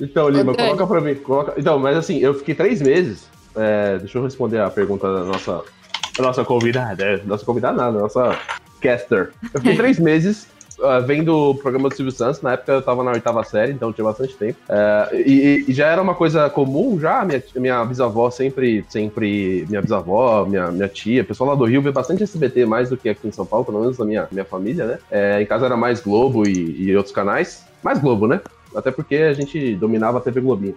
Então, Lima, Ok. coloca pra mim. Coloca... Então, mas assim, eu fiquei três meses. é, deixa eu responder a pergunta da nossa, da nossa convidada. é, Nossa convidada nada, nossa caster. Eu fiquei *laughs* três meses ah, vendo o programa do Silvio Santos. Na época eu tava na oitava série, então tinha bastante tempo. É, e, e já era uma coisa comum já. Minha, minha bisavó sempre, sempre. Minha bisavó, minha, minha tia, o pessoal lá do Rio vê bastante SBT mais do que aqui em São Paulo, pelo menos na minha, minha família, né? É, em casa era mais Globo e, e outros canais. Mais Globo, né? Até porque a gente dominava a TV Globinho.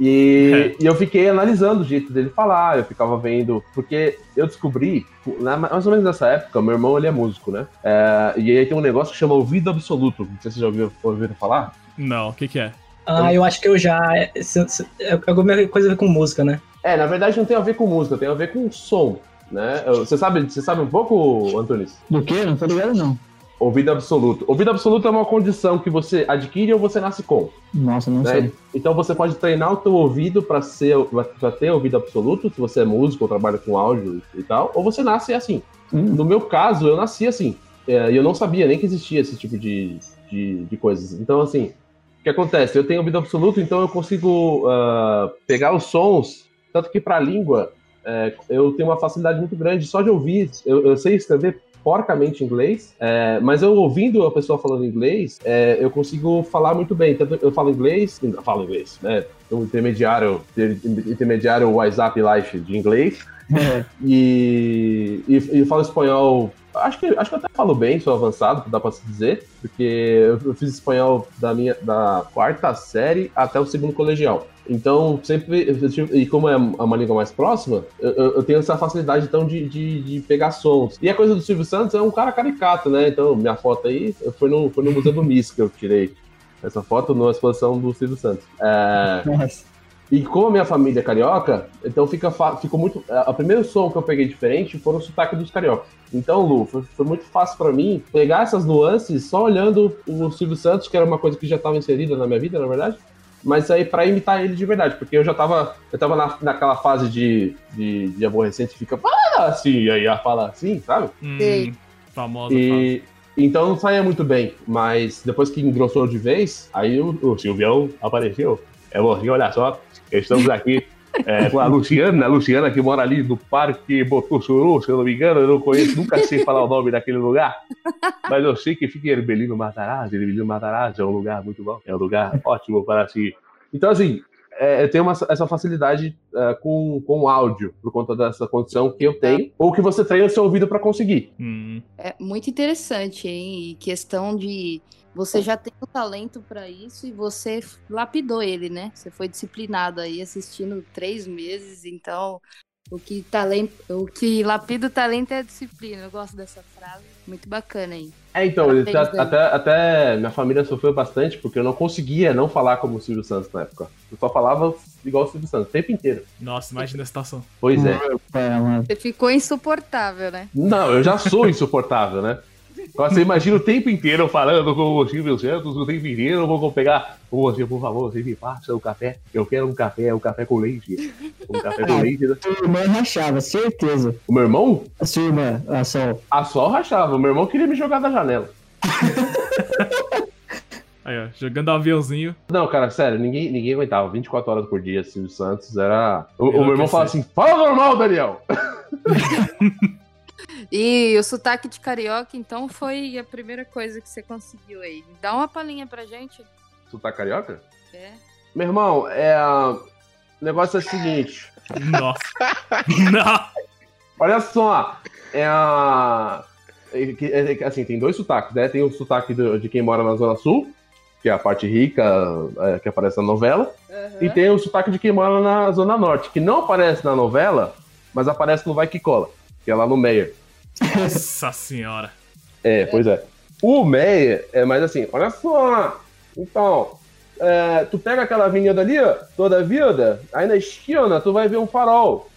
E, e eu fiquei analisando o jeito dele falar, eu ficava vendo, porque eu descobri, na- mais ou menos nessa época, meu irmão ele é músico, né? É, e aí tem um negócio que chama ouvido absoluto. Não sei se vocês já ouviram, ouviram falar. Não, o que que é? Ah, eu acho que eu já. É, é alguma coisa a ver com música, né? É, na verdade não tem a ver com música, tem a ver com som, né? Você sabe, você sabe um pouco, Antunes? Do quê? Não tô ligado, não. Ouvido absoluto. Ouvido absoluto é uma condição que você adquire ou você nasce com. Nossa, não né? sei. Então você pode treinar o teu ouvido para ser para ter ouvido absoluto, se você é músico ou trabalha com áudio e tal, ou você nasce assim. Hum, No meu caso, eu nasci assim. É, E eu não sabia nem que existia esse tipo de, de, de coisas. Então, assim, o que acontece? Eu tenho ouvido absoluto, então eu consigo ah, pegar os sons, tanto que para a língua é, eu tenho uma facilidade muito grande só de ouvir. Eu, eu sei escrever porcamente inglês, é, mas eu ouvindo a pessoa falando inglês, é, eu consigo falar muito bem. Tanto eu falo inglês, eu falo inglês, né? o intermediário, intermediário WhatsApp Life de inglês. É. *laughs* E, e, e falo espanhol. Acho que, acho que eu até falo bem, sou avançado, dá pra se dizer, porque eu, eu fiz espanhol da minha da quarta série até o segundo colegial. Então, sempre. tive- E como é uma língua mais próxima, eu, eu- tenho essa facilidade então de, de, de pegar sons. E a coisa do Silvio Santos é um cara caricato, né? Então, minha foto aí foi no, foi no Museu do Miss que eu tirei essa foto numa exposição do Silvio Santos. É, Nossa. e como a minha família é carioca, então fica ficou muito. A primeiro som que eu peguei diferente foram o sotaque dos cariocas. Então, Lu, foi, foi muito fácil pra mim pegar essas nuances só olhando o Silvio Santos, que era uma coisa que já estava inserida na minha vida, na verdade. Mas aí pra imitar ele de verdade, porque eu já tava. Eu tava na, naquela fase de, de, de aborrecente que fica fala assim, e aí ela fala assim, sabe? Hum, famosa fase. E então não saía muito bem, mas depois que engrossou de vez, aí o, o Silvião apareceu. É bom, olha só, estamos aqui é, com a Luciana, a Luciana que mora ali no Parque Botussuru, se eu não me engano, eu não conheço, nunca sei falar o nome daquele lugar, mas eu sei que fica em Herbelino Matarazzo, Herbelino Matarazzo é um lugar muito bom, é um lugar ótimo para se... Então, assim, é, eu tenho uma- essa facilidade é, com, com o áudio, por conta dessa condição que eu tenho, ou que você treina o seu ouvido para conseguir. Hum, É muito interessante, hein? E questão de você já tem o talento pra isso e você lapidou ele, né? Você foi disciplinado aí assistindo três meses, então o que talento, o que lapida o talento é a disciplina. Eu gosto dessa frase, muito bacana aí. É, então, até, até, até minha família sofreu bastante porque eu não conseguia não falar como o Silvio Santos na época. Eu só falava igual o Silvio Santos, o tempo inteiro. nossa, imagina a situação. Pois é. Você ficou insuportável, né? Não, eu já sou insuportável, né? Você imagina o tempo inteiro eu falando com o Silvio Santos, o tempo inteiro eu vou pegar. Você, por favor, você me passa o café. Eu quero um café, um café com leite. Um café com leite. né? Sua irmã rachava, certeza. O meu irmão, A sua irmã, a Sol. a sol rachava. O meu irmão queria me jogar da janela. *laughs* Aí, ó, jogando aviãozinho. Não, cara, sério, ninguém, ninguém aguentava. 24 horas por dia, Silvio Santos era. O, o Eu meu irmão fala assim: fala normal, Daniel! *laughs* E o sotaque de carioca, então, foi a primeira coisa que você conseguiu aí. Dá uma palhinha pra gente. Tá carioca? É. Meu irmão, é. O negócio é o seguinte. Nossa. *laughs* Não. Olha só. É a. é é assim, tem dois sotaques, né? Tem o sotaque do- de quem mora na Zona Sul, que é a parte rica é, que aparece na novela. E tem o sotaque de quem mora na Zona Norte, que não aparece na novela, mas aparece no Vai Que Cola, que é lá no Meyer. Nossa senhora. É, pois é. O Meyer é mais assim, olha só. Então, é, tu pega aquela avenida ali, toda a vida, aí na esquina tu vai ver um farol.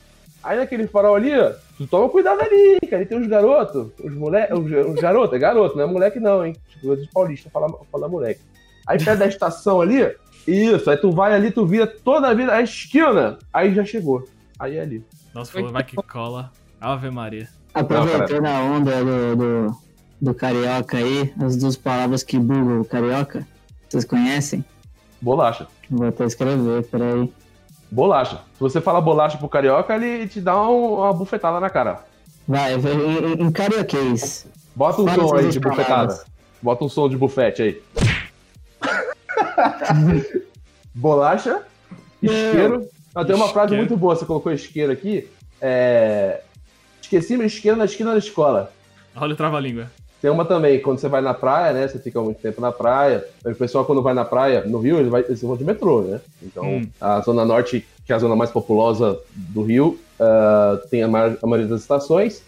Aí naquele farol ali, tu toma cuidado ali, cara. Ali tem uns garotos, os moleques, os, os garotos, é garoto, não é moleque não, hein? Tipo, de paulista, fala, fala moleque. Aí perto da estação ali, isso, aí tu vai ali, tu vira toda a vida, a esquina, aí já chegou. Aí é ali. Nossa, falou, vai que cola. Ave Maria. Aproveitando a onda do, do, do carioca aí, as duas palavras que bugam o carioca, vocês conhecem? Bolacha. Vou até escrever, peraí. Bolacha. Se você fala bolacha pro carioca, ele te dá um- uma bufetada na cara. Vai, em, em- carioquês. Bota um Fala som aí de duas bufetada. palavras. Bota um som de bufete aí. *laughs* Bolacha, isqueiro. Ah, tem uma frase muito boa, você colocou isqueiro aqui. É... Esqueci meu isqueiro na esquina da escola. Olha o trava-língua. Tem uma também, quando você vai na praia, né? Você fica muito tempo na praia. O pessoal, quando vai na praia, no Rio, eles, vai, eles vão de metrô, né? Então, Hum. a Zona Norte, que é a zona mais populosa do Rio, ah, tem a, maior- a maioria das estações.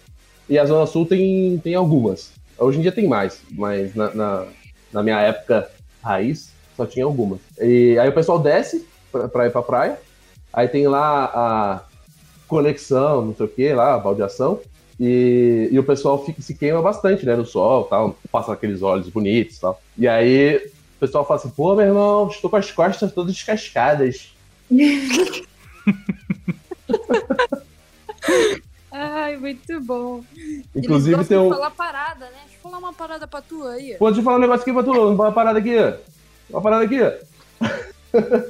E a Zona Sul tem, tem algumas. Hoje em dia tem mais, mas na, na, na minha época raiz, só tinha algumas. E aí o pessoal desce pra, pra ir pra praia. Aí tem lá a conexão, não sei o que, lá, baldeação. E, e o pessoal fica, se queima bastante, né, no sol tal, passa aqueles olhos bonitos e tal. E aí o pessoal fala assim, pô, meu irmão, estou com as costas todas descascadas. *laughs* Ai, muito bom. Inclusive Eles tem um. falar parada, né? Deixa eu falar uma parada pra tu aí. eu falar um negócio aqui pra tu, uma parada aqui. Uma parada aqui.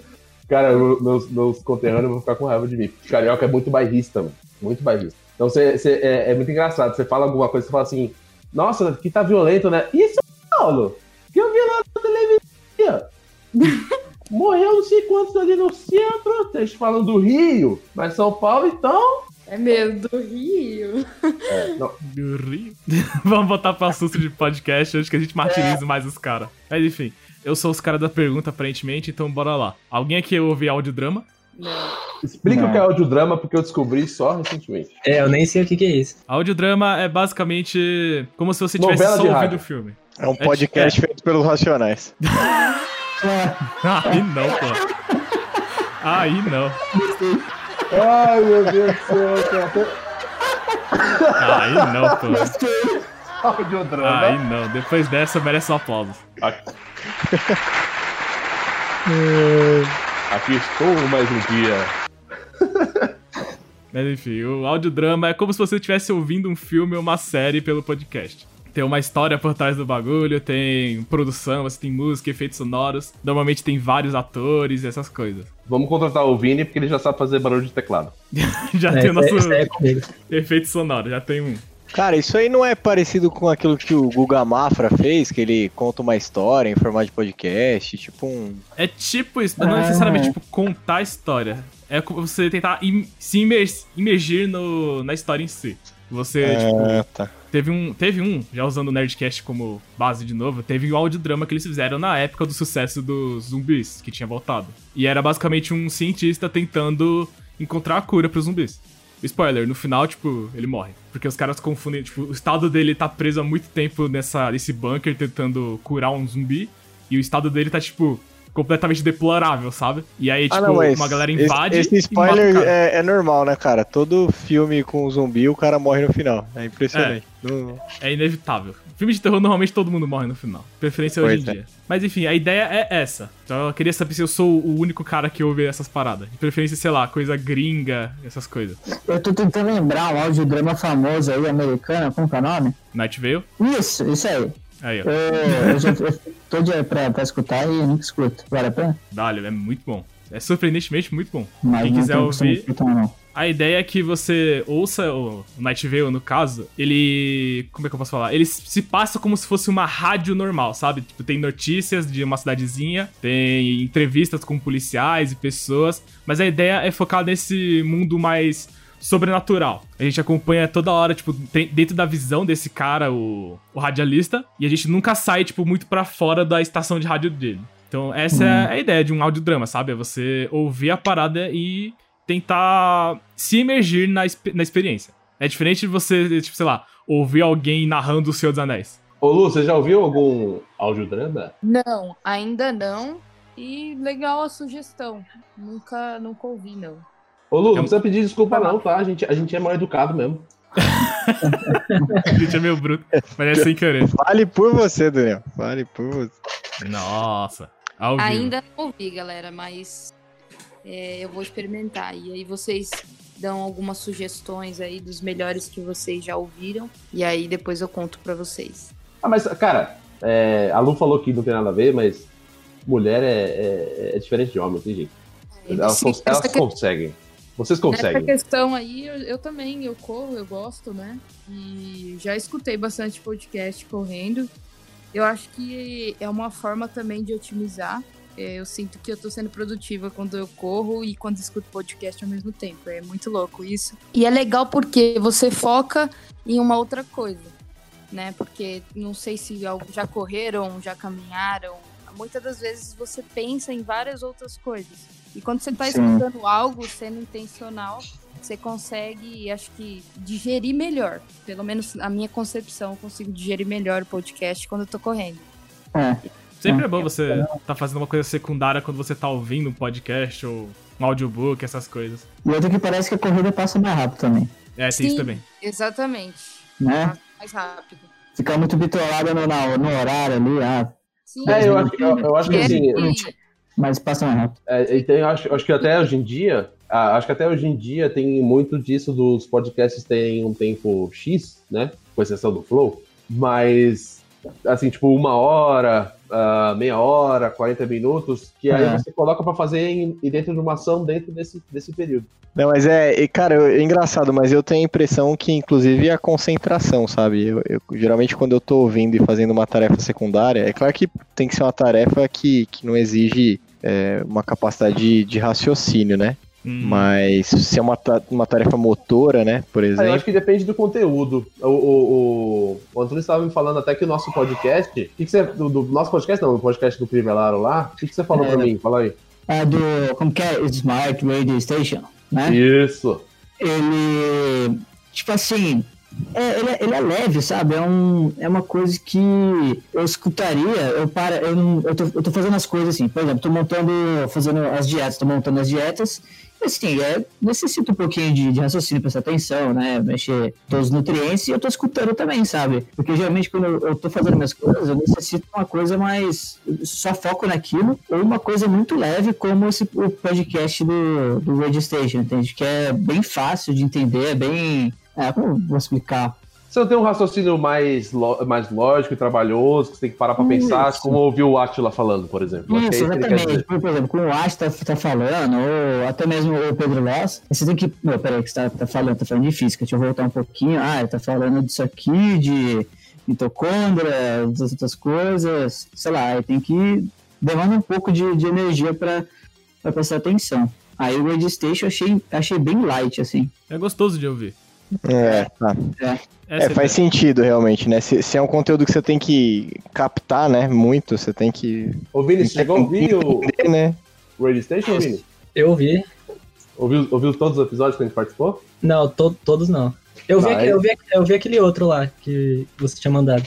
*laughs* Cara, meus, meus conterrâneos vão ficar com raiva de mim. Carioca é muito bairrista, mano. Muito bairrista. Então cê, cê- é, é muito engraçado. Você fala alguma coisa, você fala assim, nossa, que tá violento, né? Isso, Paulo! Que eu vi lá na televisão. *laughs* morreu não sei quantos ali no centro. Vocês falam do Rio, mas São Paulo então. É mesmo, do Rio. É, *laughs* não. Do Rio. *laughs* Vamos botar pra assunto de podcast antes que a gente martirize mais os caras. Mas enfim, eu sou os caras da pergunta, aparentemente, então bora lá. Alguém aqui ouve audiodrama? Não. Explica Não. o que é audiodrama, porque eu descobri só recentemente. É, eu nem sei o que, que é isso. Audiodrama é basicamente como se você estivesse Novela só ouvindo rádio. o filme. É um podcast feito pelos Racionais. *laughs* Aí não, pô. Aí não. Ai, meu Deus do céu, cara. Aí não, pô. Audiodrama. Aí não. Depois dessa, merece um aplauso. Aqui. Aqui estou mais um dia. *laughs* Mas enfim, o audiodrama é como se você estivesse ouvindo um filme ou uma série pelo podcast. Tem uma história por trás do bagulho, tem produção, você tem música, efeitos sonoros. Normalmente tem vários atores e essas coisas. Vamos contratar o Vini, porque ele já sabe fazer barulho de teclado. *laughs* Já É, tem o nosso é comigo. efeito sonoro, já tem um. Cara, isso aí não é parecido com aquilo que o Guga Mafra fez, que ele conta uma história em formato de podcast, tipo um. É tipo isso, não Ah. necessariamente tipo contar a história. É como você tentar im- se imer- imergir no, na história em si. Você, tipo, Ah, tá. Teve um, teve um, já usando o Nerdcast como base de novo, teve um audiodrama que eles fizeram na época do sucesso dos zumbis, que tinha voltado. E era basicamente um cientista tentando encontrar a cura pros zumbis. Spoiler, no final, tipo, ele morre. Porque os caras confundem, tipo, o estado dele tá preso há muito tempo nessa, nesse bunker tentando curar um zumbi. E o estado dele tá, tipo, completamente deplorável, sabe? E aí, tipo, ah, não, uma galera esse- invade. Esse, e mata o spoiler cara. é, é normal, né, cara? Todo filme com zumbi, o cara morre no final. É impressionante. Não- É inevitável. Filme de terror, normalmente todo mundo morre no final. Preferência Pois hoje em é. dia. Mas enfim, a ideia é essa. Então eu queria saber se eu sou o único cara que ouve essas paradas. De preferência, sei lá, coisa gringa, essas coisas. Eu tô tentando lembrar um audiodrama famoso aí, americano, como que é o nome? Night Vale? Isso, isso aí. Aí, ó. Eu, eu já tô de, pra, pra escutar e nunca escuto. Vale a pena? Dale, é muito bom. É surpreendentemente muito bom. Mas Quem não quiser ouvir. A ideia é que você ouça o Night Vale, no caso, ele. Como é que eu posso falar? Ele se passa como se fosse uma rádio normal, sabe? Tipo, tem notícias de uma cidadezinha, tem entrevistas com policiais e pessoas, mas a ideia é focar nesse mundo mais sobrenatural. A gente acompanha toda hora, tipo, dentro da visão desse cara, o, o radialista, e a gente nunca sai, tipo, muito pra fora da estação de rádio dele. Então, essa é a ideia de um audiodrama, sabe? É você ouvir a parada e tentar se imergir na, na experiência. É diferente de você, tipo, sei lá, ouvir alguém narrando o Senhor dos Anéis. Ô, Lu, você já ouviu algum audiodrama? Não, ainda não. E legal a sugestão. Nunca, nunca ouvi, não. Ô, Lu, É não precisa pedir desculpa não, tá? A gente, a gente é mal educado mesmo. *laughs* A gente é meio bruto, mas é sem querer. Vale por você, Daniel. Vale por você. Nossa. Ao vivo. Ainda não ouvi, galera, mas é, eu vou experimentar. E aí vocês dão algumas sugestões aí dos melhores que vocês já ouviram. E aí depois eu conto pra vocês. Ah, mas, cara, é, a Lu falou que não tem nada a ver, mas mulher é, é- é diferente de homem, tem jeito. Elas, Sim, cons- elas conseguem. Vocês conseguem. questão aí, eu, eu também, eu corro, eu gosto, né? E já escutei bastante podcast correndo. Eu acho que é uma forma também de otimizar. É, Eu sinto que eu tô sendo produtiva quando eu corro e quando escuto podcast ao mesmo tempo. É muito louco isso. E é legal porque você foca em uma outra coisa, né? Porque não sei se já correram, já caminharam. Muitas das vezes você pensa em várias outras coisas. E quando você tá Sim. escutando algo sendo intencional, você consegue, acho que, digerir melhor. Pelo menos a minha concepção, eu consigo digerir melhor o podcast quando eu tô correndo. É, Sempre é bom você tá fazendo uma coisa secundária quando você tá ouvindo um podcast ou um audiobook, essas coisas. e outra que parece que a corrida passa mais rápido também, É, tem isso Sim. também. Exatamente. né? Mais rápido. Ficar muito bitolado no, no horário ali, ah, Sim. É, eu acho, eu, eu acho que É, assim, mas passa mais rápido. É, então eu acho, acho que até hoje em dia, ah, acho que até hoje em dia tem muito disso dos podcasts terem um tempo X, né? Com exceção do Flow, mas assim, tipo, uma hora, ah, meia hora, 40 minutos, que aí É. você coloca pra fazer em, e dentro de uma ação dentro desse, desse período. Não, mas é, e, cara, eu- é engraçado, mas eu tenho a impressão que, inclusive, a concentração, sabe? Eu, eu- geralmente, quando eu tô ouvindo e fazendo uma tarefa secundária, é claro que tem que ser uma tarefa que, que não exige é, uma capacidade de, de raciocínio, né? Hum. Mas se é uma, ta- uma tarefa motora, né? Por Ah, eu exemplo. acho que depende do conteúdo. O, o, o, o Antônio estava me falando até que o nosso podcast. O que, que você. Do, do nosso podcast, não, do podcast do Crivellaro lá. O que, que você falou pra É. mim? Fala aí. É do, como que é? Smart Radio Station, né? Isso. ele, tipo assim, é, ele, é- ele é leve, sabe? É, um, é uma coisa que eu escutaria, eu para, eu, não, eu, tô, eu tô fazendo as coisas assim, por exemplo, tô montando, fazendo as dietas, tô montando as dietas, assim, é, necessita um pouquinho de, de raciocínio, prestar atenção, né? Mexer todos os nutrientes e eu tô escutando também, sabe? Porque geralmente quando eu, eu tô fazendo minhas coisas, eu necessito uma coisa mais. só foco naquilo, ou uma coisa muito leve, como esse o podcast do, do Radio Station, entende? Que é bem fácil de entender, é bem. É, como eu vou explicar? Você não tem um raciocínio mais, mais lógico e trabalhoso, que você tem que parar pra pensar, Isso. como ouvir o Atila falando, por exemplo. É Isso, que exatamente. Por, por exemplo, como o Asti tá, tá falando, ou até mesmo o Pedro Loss, você tem que. Não, peraí, que você tá, tá falando, tá falando de física, deixa eu voltar um pouquinho. Ah, ele tá falando disso aqui, de mitocôndria, das outras coisas, sei lá, aí tem que. demanda um pouco de, de energia pra, pra prestar atenção. Aí o Radio Station eu achei, achei bem light, assim. É gostoso de ouvir. É, tá. Essa É, faz ideia. sentido realmente, né? Se, se é um conteúdo que você tem que captar, né? Muito, você tem que Ô, Vini, você chegou a ouvir o né? Radio Station, Vini? Eu ouvi. Ouviu, ouviu todos os episódios que a gente participou? Não, to- todos não. Eu vi, aquele, eu, vi, eu vi aquele outro lá que você tinha mandado.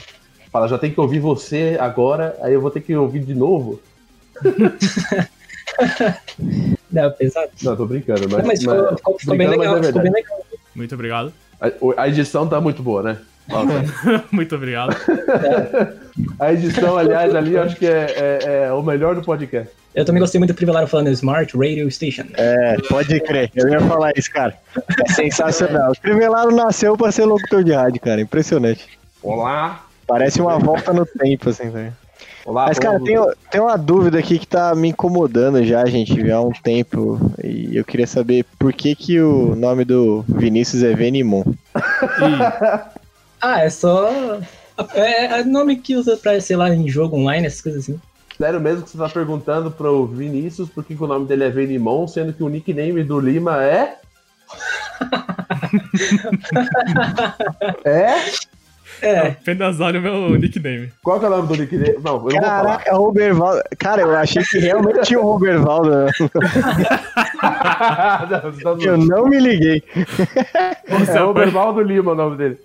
Fala, já tem que ouvir você agora, aí eu vou ter que ouvir de novo. *laughs* Não, pesado. Não, tô brincando, mas. Não, mas ficou, mas- ficou- ficou bem mas legal. é ficou bem verdade. legal. Muito obrigado. A, a edição tá muito boa, né? *laughs* Muito obrigado. *laughs* A edição, aliás, ali eu acho que é, é- é o melhor do podcast. Eu também gostei muito do Privilaro falando Smart Radio Station. É, pode crer. Eu ia falar isso, cara. É sensacional. O Crivellaro nasceu pra ser locutor de rádio, cara. Impressionante. Olá! Parece uma volta no tempo, assim, velho. Olá, Mas, cara, tem, tem uma dúvida aqui que tá me incomodando já, gente, há um tempo. E eu queria saber por que que o nome do Vinícius é Venimon. *laughs* Ah, é só. É, é nome que usa pra, sei lá, em jogo online, essas coisas assim. Sério mesmo que você tá perguntando pro Vinícius por que, que o nome dele é Venimon, sendo que o nickname do Lima é. *laughs* é? É, apenas olha o meu nickname. Qual que é o nome do nickname? Não, eu não vou falar. Caraca, Robervaldo. Cara, eu achei que realmente tinha um Robervaldo. né? *laughs* Eu não me liguei. é o Bervaldo Lima o nome dele.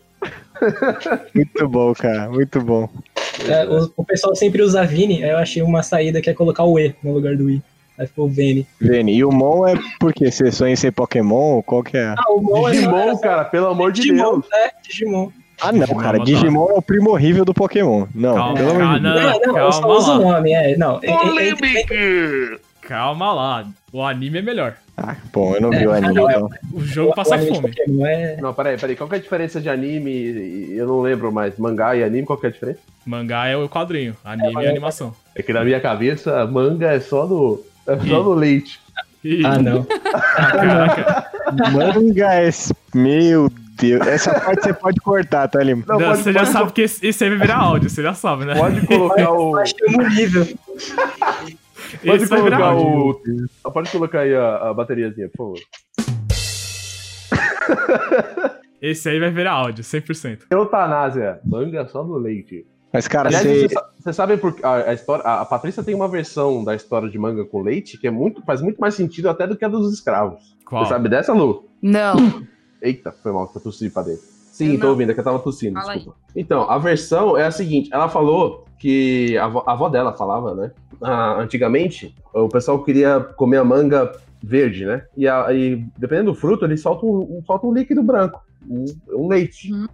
Muito bom, cara. Muito bom. é, o, o pessoal sempre usa Vini, aí eu achei uma saída que é colocar o E no lugar do I. Aí ficou Vini. Vini, e o Mon é porque você sonha em ser Pokémon? Qual que é? Ah, o Mon é Digimon, só- cara, pelo amor de Digimon, Deus. é, Digimon. Ah, não, cara. Não, Digimon é o primo horrível do Pokémon. Não, Calma, pelo amor de calma, Deus. não. Não, só lá. o nome, é. Não, é- é- é- Calma lá. O anime é melhor. Ah, bom, eu não vi o É, anime, não, é- então. O jogo o passa de fome. É. Não, peraí, peraí. Qual que é a diferença de anime Eu não lembro mais. Mangá e anime, qual que é a diferença? Mangá é o quadrinho. Anime é, É, animação. É que na minha cabeça, manga é só no. É só no leite. Ih, Ah, não. caraca. Manga é... Meu Deus. Essa parte você pode cortar, tá, Lima? Não, Não, pode, você já pode- sabe que esse esse aí vai virar áudio, você já sabe, né? Pode colocar o. Eu achei um nível. Pode colocar áudio. o. Pode colocar aí a, a bateriazinha, por favor. Esse aí vai virar áudio, 100%. Eutanásia. Manga é só no leite. Mas, cara, Aliás, você... vocês sa- vocês sabem por a, a história. A, a Patrícia tem uma versão da história de manga com leite que é muito, faz muito mais sentido até do que a dos escravos. Qual? Você sabe dessa, Lu? Não. Eita, foi mal que eu tossi pra dentro. Sim, Eu tô não. ouvindo, é que eu tava tossindo, Fala aí. desculpa. Então, a versão é a seguinte: ela falou que a avó, a avó dela falava, né? ah, antigamente, o pessoal queria comer a manga verde, né? E, a- e dependendo do fruto, ele solta um, um- solta um líquido branco, um, um leite. Uhum.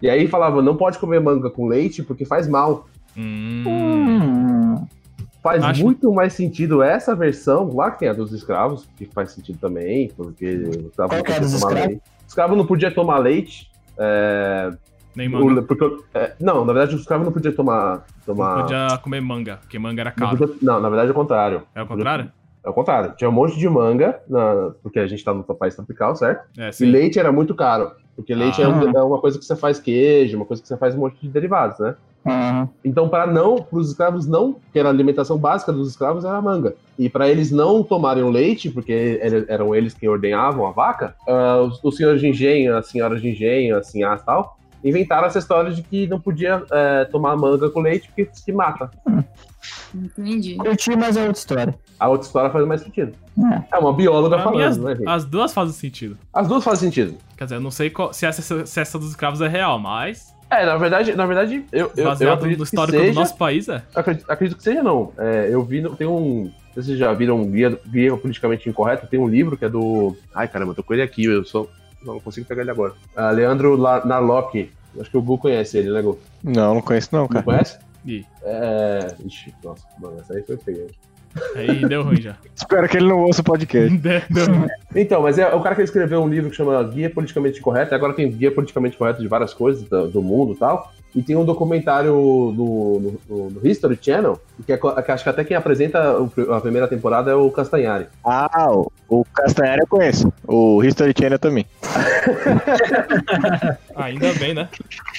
E aí falava: não pode comer manga com leite porque faz mal. Hum, Hum, Faz Acho- muito mais sentido essa versão, lá que tem a dos escravos, que faz sentido também, porque o escravo Qual não é podia tomar escravos? leite. O escravo não podia tomar leite. é, nem manga. o- porque, é, não, na verdade o escravo não podia tomar. tomar Não podia comer manga, porque manga era não, caro. podia- não, na verdade é o contrário. É o contrário? É o contrário. Tinha um monte de manga, na- porque a gente tá no país tropical, certo? É, E leite era muito caro. Porque leite é, um- Ah. é uma coisa que você faz queijo, uma coisa que você faz um monte de derivados, né? Aham. Então, para não, para os escravos não, que era a alimentação básica dos escravos era a manga. E para eles não tomarem o leite, porque eram eles quem ordenhavam a vaca, ah, os, os senhores de engenho, as senhoras de engenho, assim, as tal, inventaram essa história de que não podia eh, tomar manga com leite porque se mata. Entendi. Curti, mas é outra história. A outra história faz mais sentido. É. É uma bióloga Pra mim, as, falando, né, gente? as duas fazem sentido. As duas fazem sentido. Quer dizer, eu não sei qual- se, essa, se essa dos escravos é real, mas É, na verdade, na verdade, eu, eu, eu baseado acredito no que histórico seja, do nosso país, é. Acredito, acredito que seja, não. É, eu vi, tem um. Não sei se vocês já viram um guia, guia politicamente incorreto. Tem um livro que é do. Ai, caramba, eu tô com ele aqui, eu só. Não consigo pegar ele agora. Ah, Leandro La- Narlock. Acho que o Gu conhece ele, né, Gu? Não, não conheço não, Não cara. conhece? Ih, É. Ixi, nossa, mano, essa aí foi feia. Aí deu ruim já. Espero que ele não ouça o podcast. *laughs* Deu- deu ruim. Então, mas é o cara que escreveu um livro que chama Guia Politicamente Correto, e agora tem Guia Politicamente Correto de várias coisas do, do mundo e tal. E tem um documentário no, no, no History Channel, que, é, que acho que até quem apresenta a primeira temporada é o Castanhari. Ah, o, o Castanhari eu conheço. O History Channel também. *laughs* Ainda bem, né?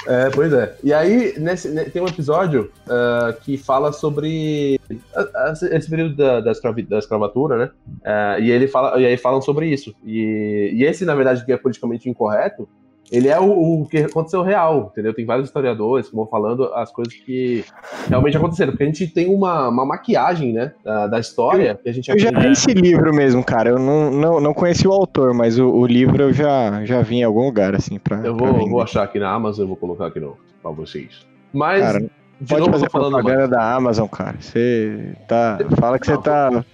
É, pois é. E aí, nesse, ne- tem um episódio ah, que fala sobre a- a- esse período da, da, escravi- da escravatura, né? Ah, e, ele fala, e aí falam sobre isso. E, e esse, na verdade, que é politicamente incorreto, ele é o, o que aconteceu real, entendeu? Tem vários historiadores que vão falando as coisas que realmente aconteceram. Porque a gente tem uma, uma maquiagem, né? Da, da história que a gente Eu já li esse livro mesmo, cara. Eu não, não, não conheci o autor, mas o, o livro eu já, já vi em algum lugar, assim, pra. Eu pra vou, vender. vou achar aqui na Amazon e vou colocar aqui no, pra vocês. Mas, Cara, de Pode novo, fazer tô falando mais. propaganda da Amazon, cara. Você tá. Fala que você tá. Não,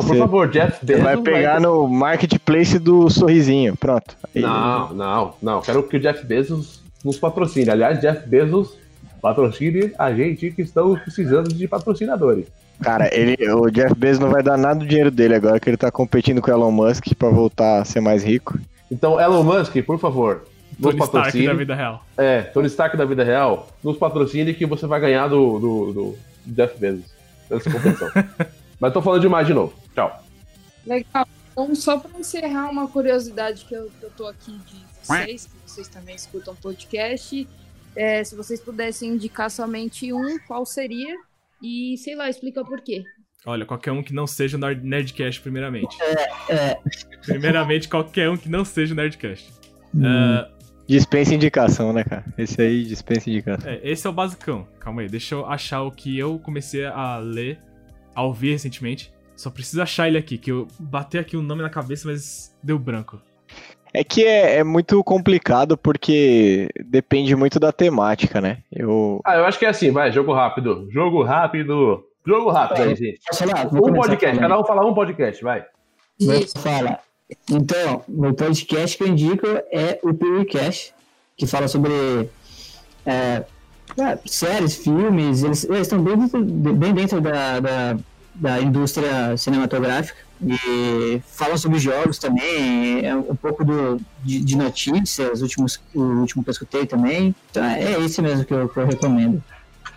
por Você- favor, Jeff Você Bezos vai pegar ter- no marketplace do sorrisinho. Pronto. Aí- Não, não, não. Quero que o Jeff Bezos nos patrocine. Aliás, Jeff Bezos patrocine a gente que estamos precisando de patrocinadores. Cara, ele, o Jeff Bezos não vai dar nada do dinheiro dele agora que ele tá competindo com o Elon Musk pra voltar a ser mais rico. Então, Elon Musk, por favor, nos Tony Stark patrocine. da vida real. É, Tony Stark da vida real, nos patrocine que você vai ganhar do, do, do Jeff Bezos. Essa competição. *laughs* Mas tô falando demais de novo. Tchau. Legal. Então, só para encerrar uma curiosidade que eu, que eu tô aqui de vocês, que vocês também escutam podcast, é, se vocês pudessem indicar somente um, qual seria? E, sei lá, explica por quê. Olha, qualquer um que não seja Nerdcast, primeiramente. É. Primeiramente, qualquer um que não seja o Nerdcast. Hum. Ah, Dispensa indicação, né, cara? Esse aí dispensa indicação. é, esse é o basicão. Calma aí, deixa eu achar o que eu comecei a ler, a ouvir recentemente. Só preciso achar ele aqui, que eu bati aqui o nome na cabeça, mas deu branco. É que é, é muito complicado porque depende muito da temática, né? Eu. Ah, eu acho que é assim, vai, jogo rápido. Jogo rápido. Jogo rápido aí, gente. Falar? Um podcast, cada um fala um podcast, vai. Isso. falar. Então, meu podcast que eu indico é o PewCast, que fala sobre é, é, séries, filmes, eles, eles estão bem dentro, bem dentro da, da, da indústria cinematográfica e falam sobre jogos também, é um pouco do, de, de notícias, últimos, o último que eu escutei também. Então é esse mesmo que eu, que eu recomendo.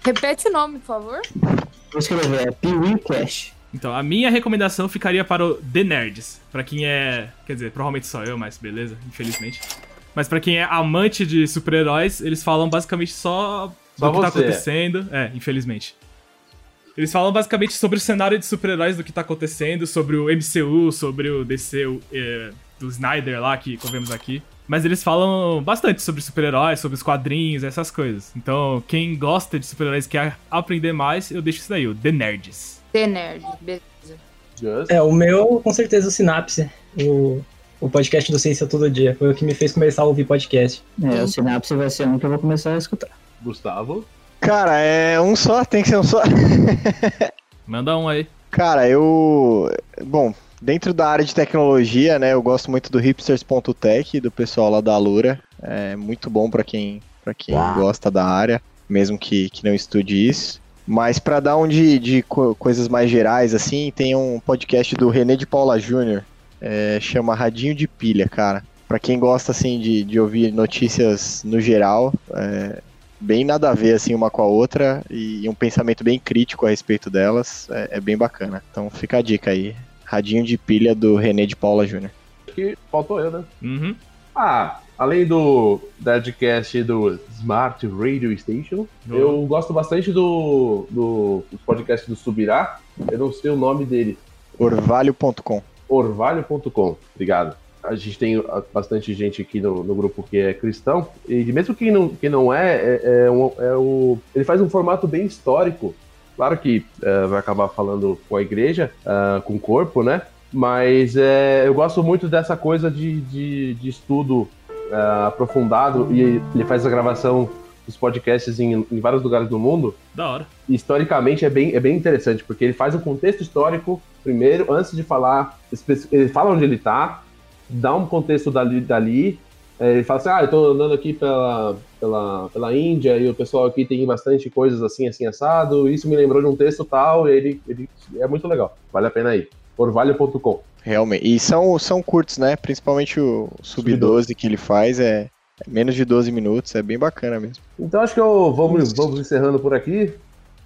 Repete o nome, por favor. Vou escrever, é PewCast. Então, a minha recomendação ficaria para o The Nerds. Pra quem é. Quer dizer, provavelmente só eu, mas beleza, infelizmente. Mas pra quem é amante de super-heróis, eles falam basicamente só, Só do que tá acontecendo. É, infelizmente. Eles falam basicamente sobre o cenário de super-heróis do que tá acontecendo, sobre o MCU, sobre o DC o, é, do Snyder lá que vemos aqui. Mas eles falam bastante sobre super-heróis, sobre os quadrinhos, essas coisas. Então, quem gosta de super-heróis e quer aprender mais, eu deixo isso daí, o The Nerds. The Nerd, beleza. Just. É, o meu, com certeza, o Sinapse. O, o podcast do Ciência Todo Dia. Foi o que me fez começar a ouvir podcast. É, o Sinapse vai ser um que eu vou começar a escutar. Gustavo. Cara, é um só, tem que ser um só. *laughs* Manda um aí. Cara, eu. Bom, dentro da área de tecnologia, né, eu gosto muito do hipsters.tech, do pessoal lá da Lura. É muito bom pra quem, pra quem gosta da área, mesmo que, que não estude isso. Mas pra dar um de, de co- coisas mais gerais, assim, tem um podcast do René de Paula Júnior, é, chama Radinho de Pilha, cara. Pra quem gosta, assim, de, de ouvir notícias no geral, é, bem nada a ver, assim, uma com a outra, e um pensamento bem crítico a respeito delas, é, é bem bacana. Então fica a dica aí. Radinho de Pilha do René de Paula Júnior. Acho que faltou eu, né? Uhum. Ah, além do Deadcast do Smart Radio Station, eu gosto bastante do, do, dos podcasts do Subirá. Eu não sei o nome dele. Orvalho.com. Orvalho.com. Obrigado. A gente tem ah, bastante gente aqui no, no grupo que é cristão, e mesmo quem não, quem não é, é, é, um- é o, ele faz um formato bem histórico. Claro que eh, vai acabar falando com a igreja, ah, com o corpo, né? Mas é, eu gosto muito dessa coisa de, de, de estudo ah, aprofundado, e ele faz a gravação dos podcasts em, em vários lugares do mundo Da hora. historicamente é bem, é bem interessante, porque ele faz um contexto histórico primeiro, antes de falar, ele fala onde ele tá, dá um contexto dali, dali é, ele fala assim, ah, eu tô andando aqui pela, pela, pela Índia e o pessoal aqui tem bastante coisas assim, assim, assado, isso me lembrou de um texto tal, e ele, ele é muito legal, vale a pena ir. Orvalho.com. Realmente. E são, são curtos, né? Principalmente o Sub 12 que ele faz é é menos de 12 minutos, é bem bacana mesmo. Então acho que eu vamos, vamos encerrando por aqui.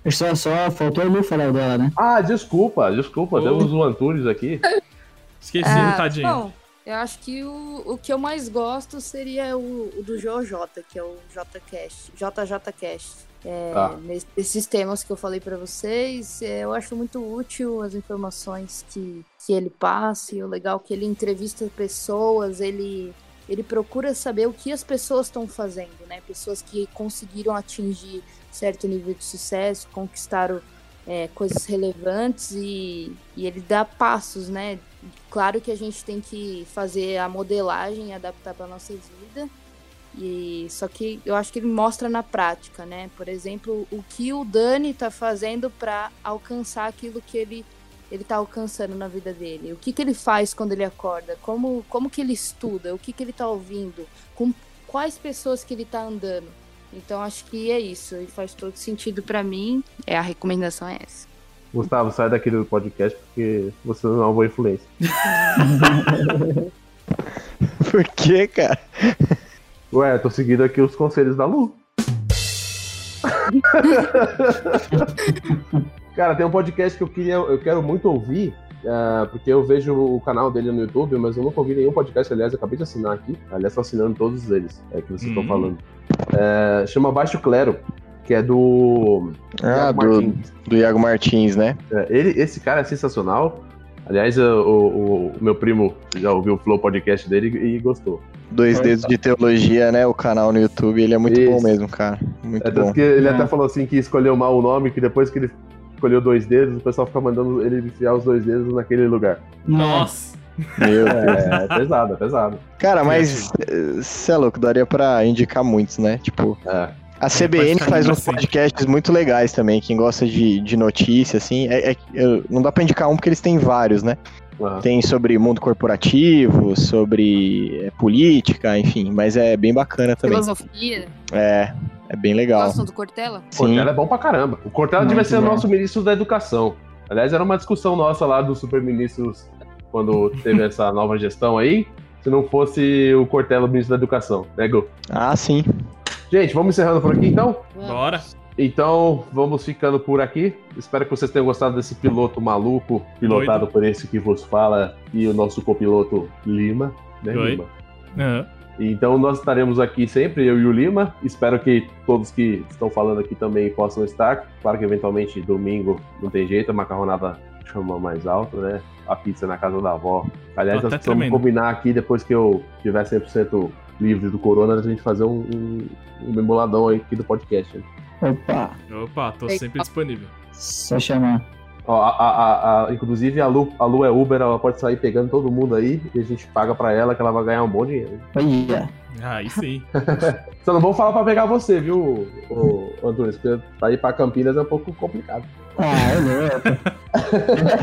Só, só faltou ele falar o dela, né? Ah, desculpa, desculpa, Oh. temos o Antunes aqui. *laughs* Esqueci, Ah, tadinho. Bom, eu acho que o, o que eu mais gosto seria o, o do JJ, que é o JCast, JJCast. É, Esses temas que eu falei pra vocês, é, eu acho muito útil as informações que, que ele passa, e o legal é que ele entrevista pessoas, ele, ele procura saber o que as pessoas estão fazendo, né? Pessoas que conseguiram atingir certo nível de sucesso, conquistaram é, coisas relevantes e, e ele dá passos, né? Claro que a gente tem que fazer a modelagem e adaptar para nossa vida. E só que eu acho que ele mostra na prática, né? Por exemplo, o que o Dani tá fazendo para alcançar aquilo que ele ele tá alcançando na vida dele. O que que ele faz quando ele acorda? Como como que ele estuda? O que que ele tá ouvindo? Com quais pessoas que ele tá andando? Então acho que é isso, e faz todo sentido para mim. É a recomendação é essa. Gustavo, sai daqui do podcast porque você não é uma boa influência. *laughs* Por quê, cara? Ué, tô seguindo aqui os conselhos da Lu. *laughs* Cara, tem um podcast que eu queria, eu quero muito ouvir, ah, porque eu vejo o canal dele no YouTube, mas eu nunca ouvi nenhum podcast. Aliás, eu acabei de assinar aqui. Aliás, tô assinando todos eles é, que vocês estão Hum. falando. É, chama Baixo Clero, que é do. Ah, Iago do, Martins. do Iago Martins, né? É, ele, esse cara é sensacional. Aliás, o, o- o meu primo já ouviu o Flow podcast dele e gostou. Dois É. Dedos de Teologia, né? O canal no YouTube, ele é muito Isso. bom mesmo, cara. Muito É, bom. tanto que ele É. até falou assim que escolheu mal o nome, que depois que ele escolheu dois dedos, o pessoal fica mandando ele enfiar os dois dedos naquele lugar. Nossa. Meu Deus. É, é pesado, é pesado. Cara, mas você é louco, daria pra indicar muitos, né? Tipo, É. a CBN ficar faz uns assim. podcasts muito legais também. Quem gosta de, de notícia, assim. É, é- eu- não dá pra indicar um porque eles têm vários, né? Aham. Tem sobre mundo corporativo, sobre é, política, enfim. Mas é bem bacana também. Filosofia. É, é bem legal. Gostam do Cortella? O Sim. Cortella é bom pra caramba. O Cortella devia ser o nosso ministro da educação. Aliás, era uma discussão nossa lá dos superministros quando teve essa nova gestão aí. Se não fosse o Cortella o ministro da educação, né, Gu? Ah, sim. Gente, vamos encerrando por aqui então? Bora. Então, vamos ficando por aqui. Espero que vocês tenham gostado desse piloto maluco, pilotado por esse que vos fala e o nosso copiloto Lima, né, Oi. Lima? Aham. Então, nós estaremos aqui sempre, eu e o Lima. Espero que todos que estão falando aqui também possam estar. Claro que eventualmente domingo não tem jeito, a macarronada chama mais alto, né? A pizza na casa da avó. Aliás, Tô nós precisamos tremendo. combinar aqui, depois que eu tiver 100% livre do corona, a gente fazer um, um, um bem boladão aí aqui do podcast. né? Opa, Opa, tô Ei, sempre disponível. só chamar. Ó, a, a, a- a- inclusive, a Lu, a Lu é Uber, ela pode sair pegando todo mundo aí e a gente paga pra ela que ela vai ganhar um bom dinheiro. Olha. Aí sim. *laughs* Só não vou falar pra pegar você, viu, ô, ô, Antunes? Porque pra ir pra Campinas é um pouco complicado. Ah, é louco.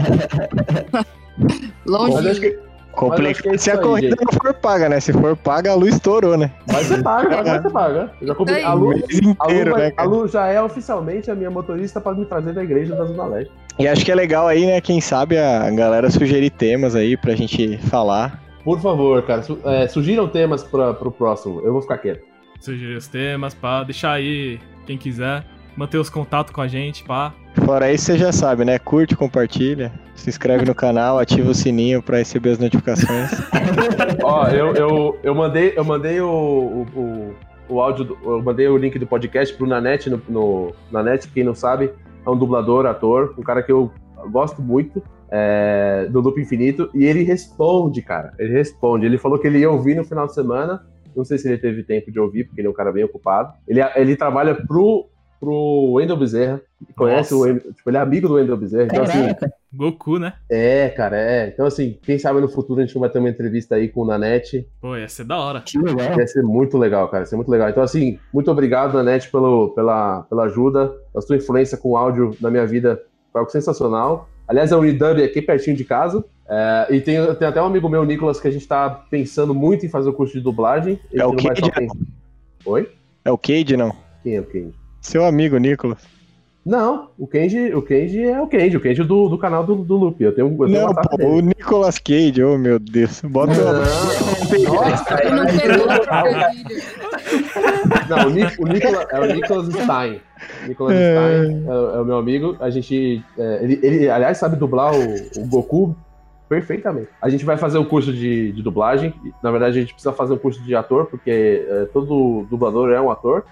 *laughs* Longe. Mas acho que Que é Complicado se a aí, corrida gente. não for paga, né? Se for paga, a luz estourou, né? vai ser paga, vai ser paga. Eu já comprei. A O Lu, mês a, Lu inteiro, vai- né, a cara? Lu já é oficialmente a minha motorista pra me trazer da igreja da Zona Leste. E acho que é legal aí, né? Quem sabe a galera sugerir temas aí pra gente falar. Por favor, cara, su- é, sugiram temas pra, pro próximo. Eu vou ficar quieto. Sugerir os temas, pá. Deixar aí quem quiser. Manter os contatos com a gente, pá. Fora isso, você já sabe, né? Curte, compartilha. Se inscreve no canal, ativa o sininho pra receber as notificações. *laughs* Ó, eu, eu, eu mandei, eu mandei o, o, o, o áudio, do- eu mandei o link do podcast pro Nanete, no, no Nanete, quem não sabe, é um dublador, ator, um cara que eu gosto muito, é, do Loop Infinito, e ele responde, cara, ele responde. Ele falou que ele ia ouvir no final de semana, não sei se ele teve tempo de ouvir, porque ele é um cara bem ocupado. Ele, ele trabalha pro, pro Wendel Bezerra, conhece Nossa. o Wendel, tipo, ele é amigo do Wendel Bezerra, então assim, Goku, né? é, cara, é. Então assim, quem sabe no futuro a gente não vai ter uma entrevista aí com o Nanete, Pô, ia ser da hora. que legal. Ia ser muito legal, cara. Ia ser muito legal. Então, assim, muito obrigado, Nanete, pelo, pela, pela ajuda. A sua influência com o áudio na minha vida foi algo sensacional. Aliás, a Unidub é aqui pertinho de casa. É, e tem, tem até um amigo meu, Nicolas, que a gente tá pensando muito em fazer o curso de dublagem. Ele É o não vai só Cade, pensar- Oi? É o Cade, não? Quem é o Kenji? Seu amigo, Nicolas. Não, o Kenji, o Kenji é o Kenji, o Kenji do, do canal do, do Loop. Eu tenho, eu tenho Não, pô, dele. o Nicolas Cage, oh meu Deus. Bota Não, não. Não, o, Nic- o Nicolas, é o Nicolas Stein. Nicolas Stein é, é o meu amigo. A gente. é, ele, ele, aliás, sabe dublar o, o Goku perfeitamente. A gente vai fazer um curso de, de dublagem. Na verdade, a gente precisa fazer um curso de ator, porque é, todo dublador é um ator.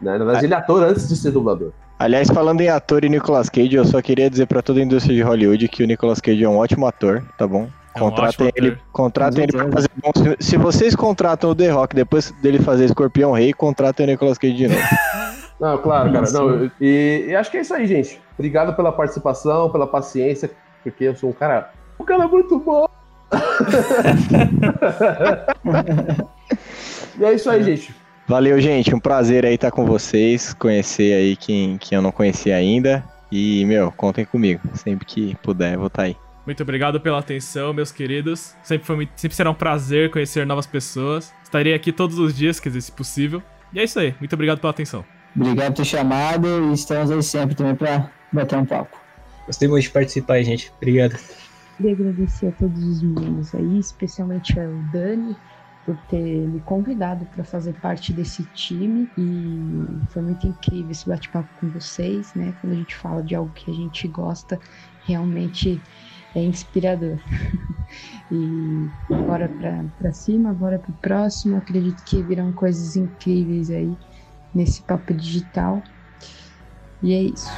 Né? Na verdade, ele é ator antes de ser dublador. Aliás, falando em ator e Nicolas Cage, eu só queria dizer pra toda a indústria de Hollywood que o Nicolas Cage é um ótimo ator, tá bom? É um contratem ele, contratem ele pra fazer bom. Se, se vocês contratam o The Rock depois dele fazer Escorpião Rei, contratem o Nicolas Cage de novo. *laughs* Não, claro, cara. Não, e, e acho que é isso aí, gente. Obrigado pela participação, pela paciência, porque eu sou um cara. Um cara muito bom. *laughs* e é isso aí, gente. Valeu, gente. Um prazer aí estar com vocês, conhecer aí quem, quem eu não conhecia ainda. E, meu, contem comigo. Sempre que puder, eu vou estar aí. Muito obrigado pela atenção, meus queridos. Sempre, foi, sempre será um prazer conhecer novas pessoas. Estarei aqui todos os dias, quer dizer, se possível. E é isso aí. Muito obrigado pela atenção. Obrigado por ter chamado e estamos aí sempre também pra bater um papo. Gostei muito de participar aí, gente. Obrigado. Queria agradecer a todos os meninos aí, especialmente ao Dani, por ter me convidado para fazer parte desse time. E foi muito incrível esse bate-papo com vocês, né? Quando a gente fala de algo que a gente gosta, realmente é inspirador. *laughs* e bora pra cima, bora pro próximo. Acredito que virão coisas incríveis aí nesse papo digital. E é isso.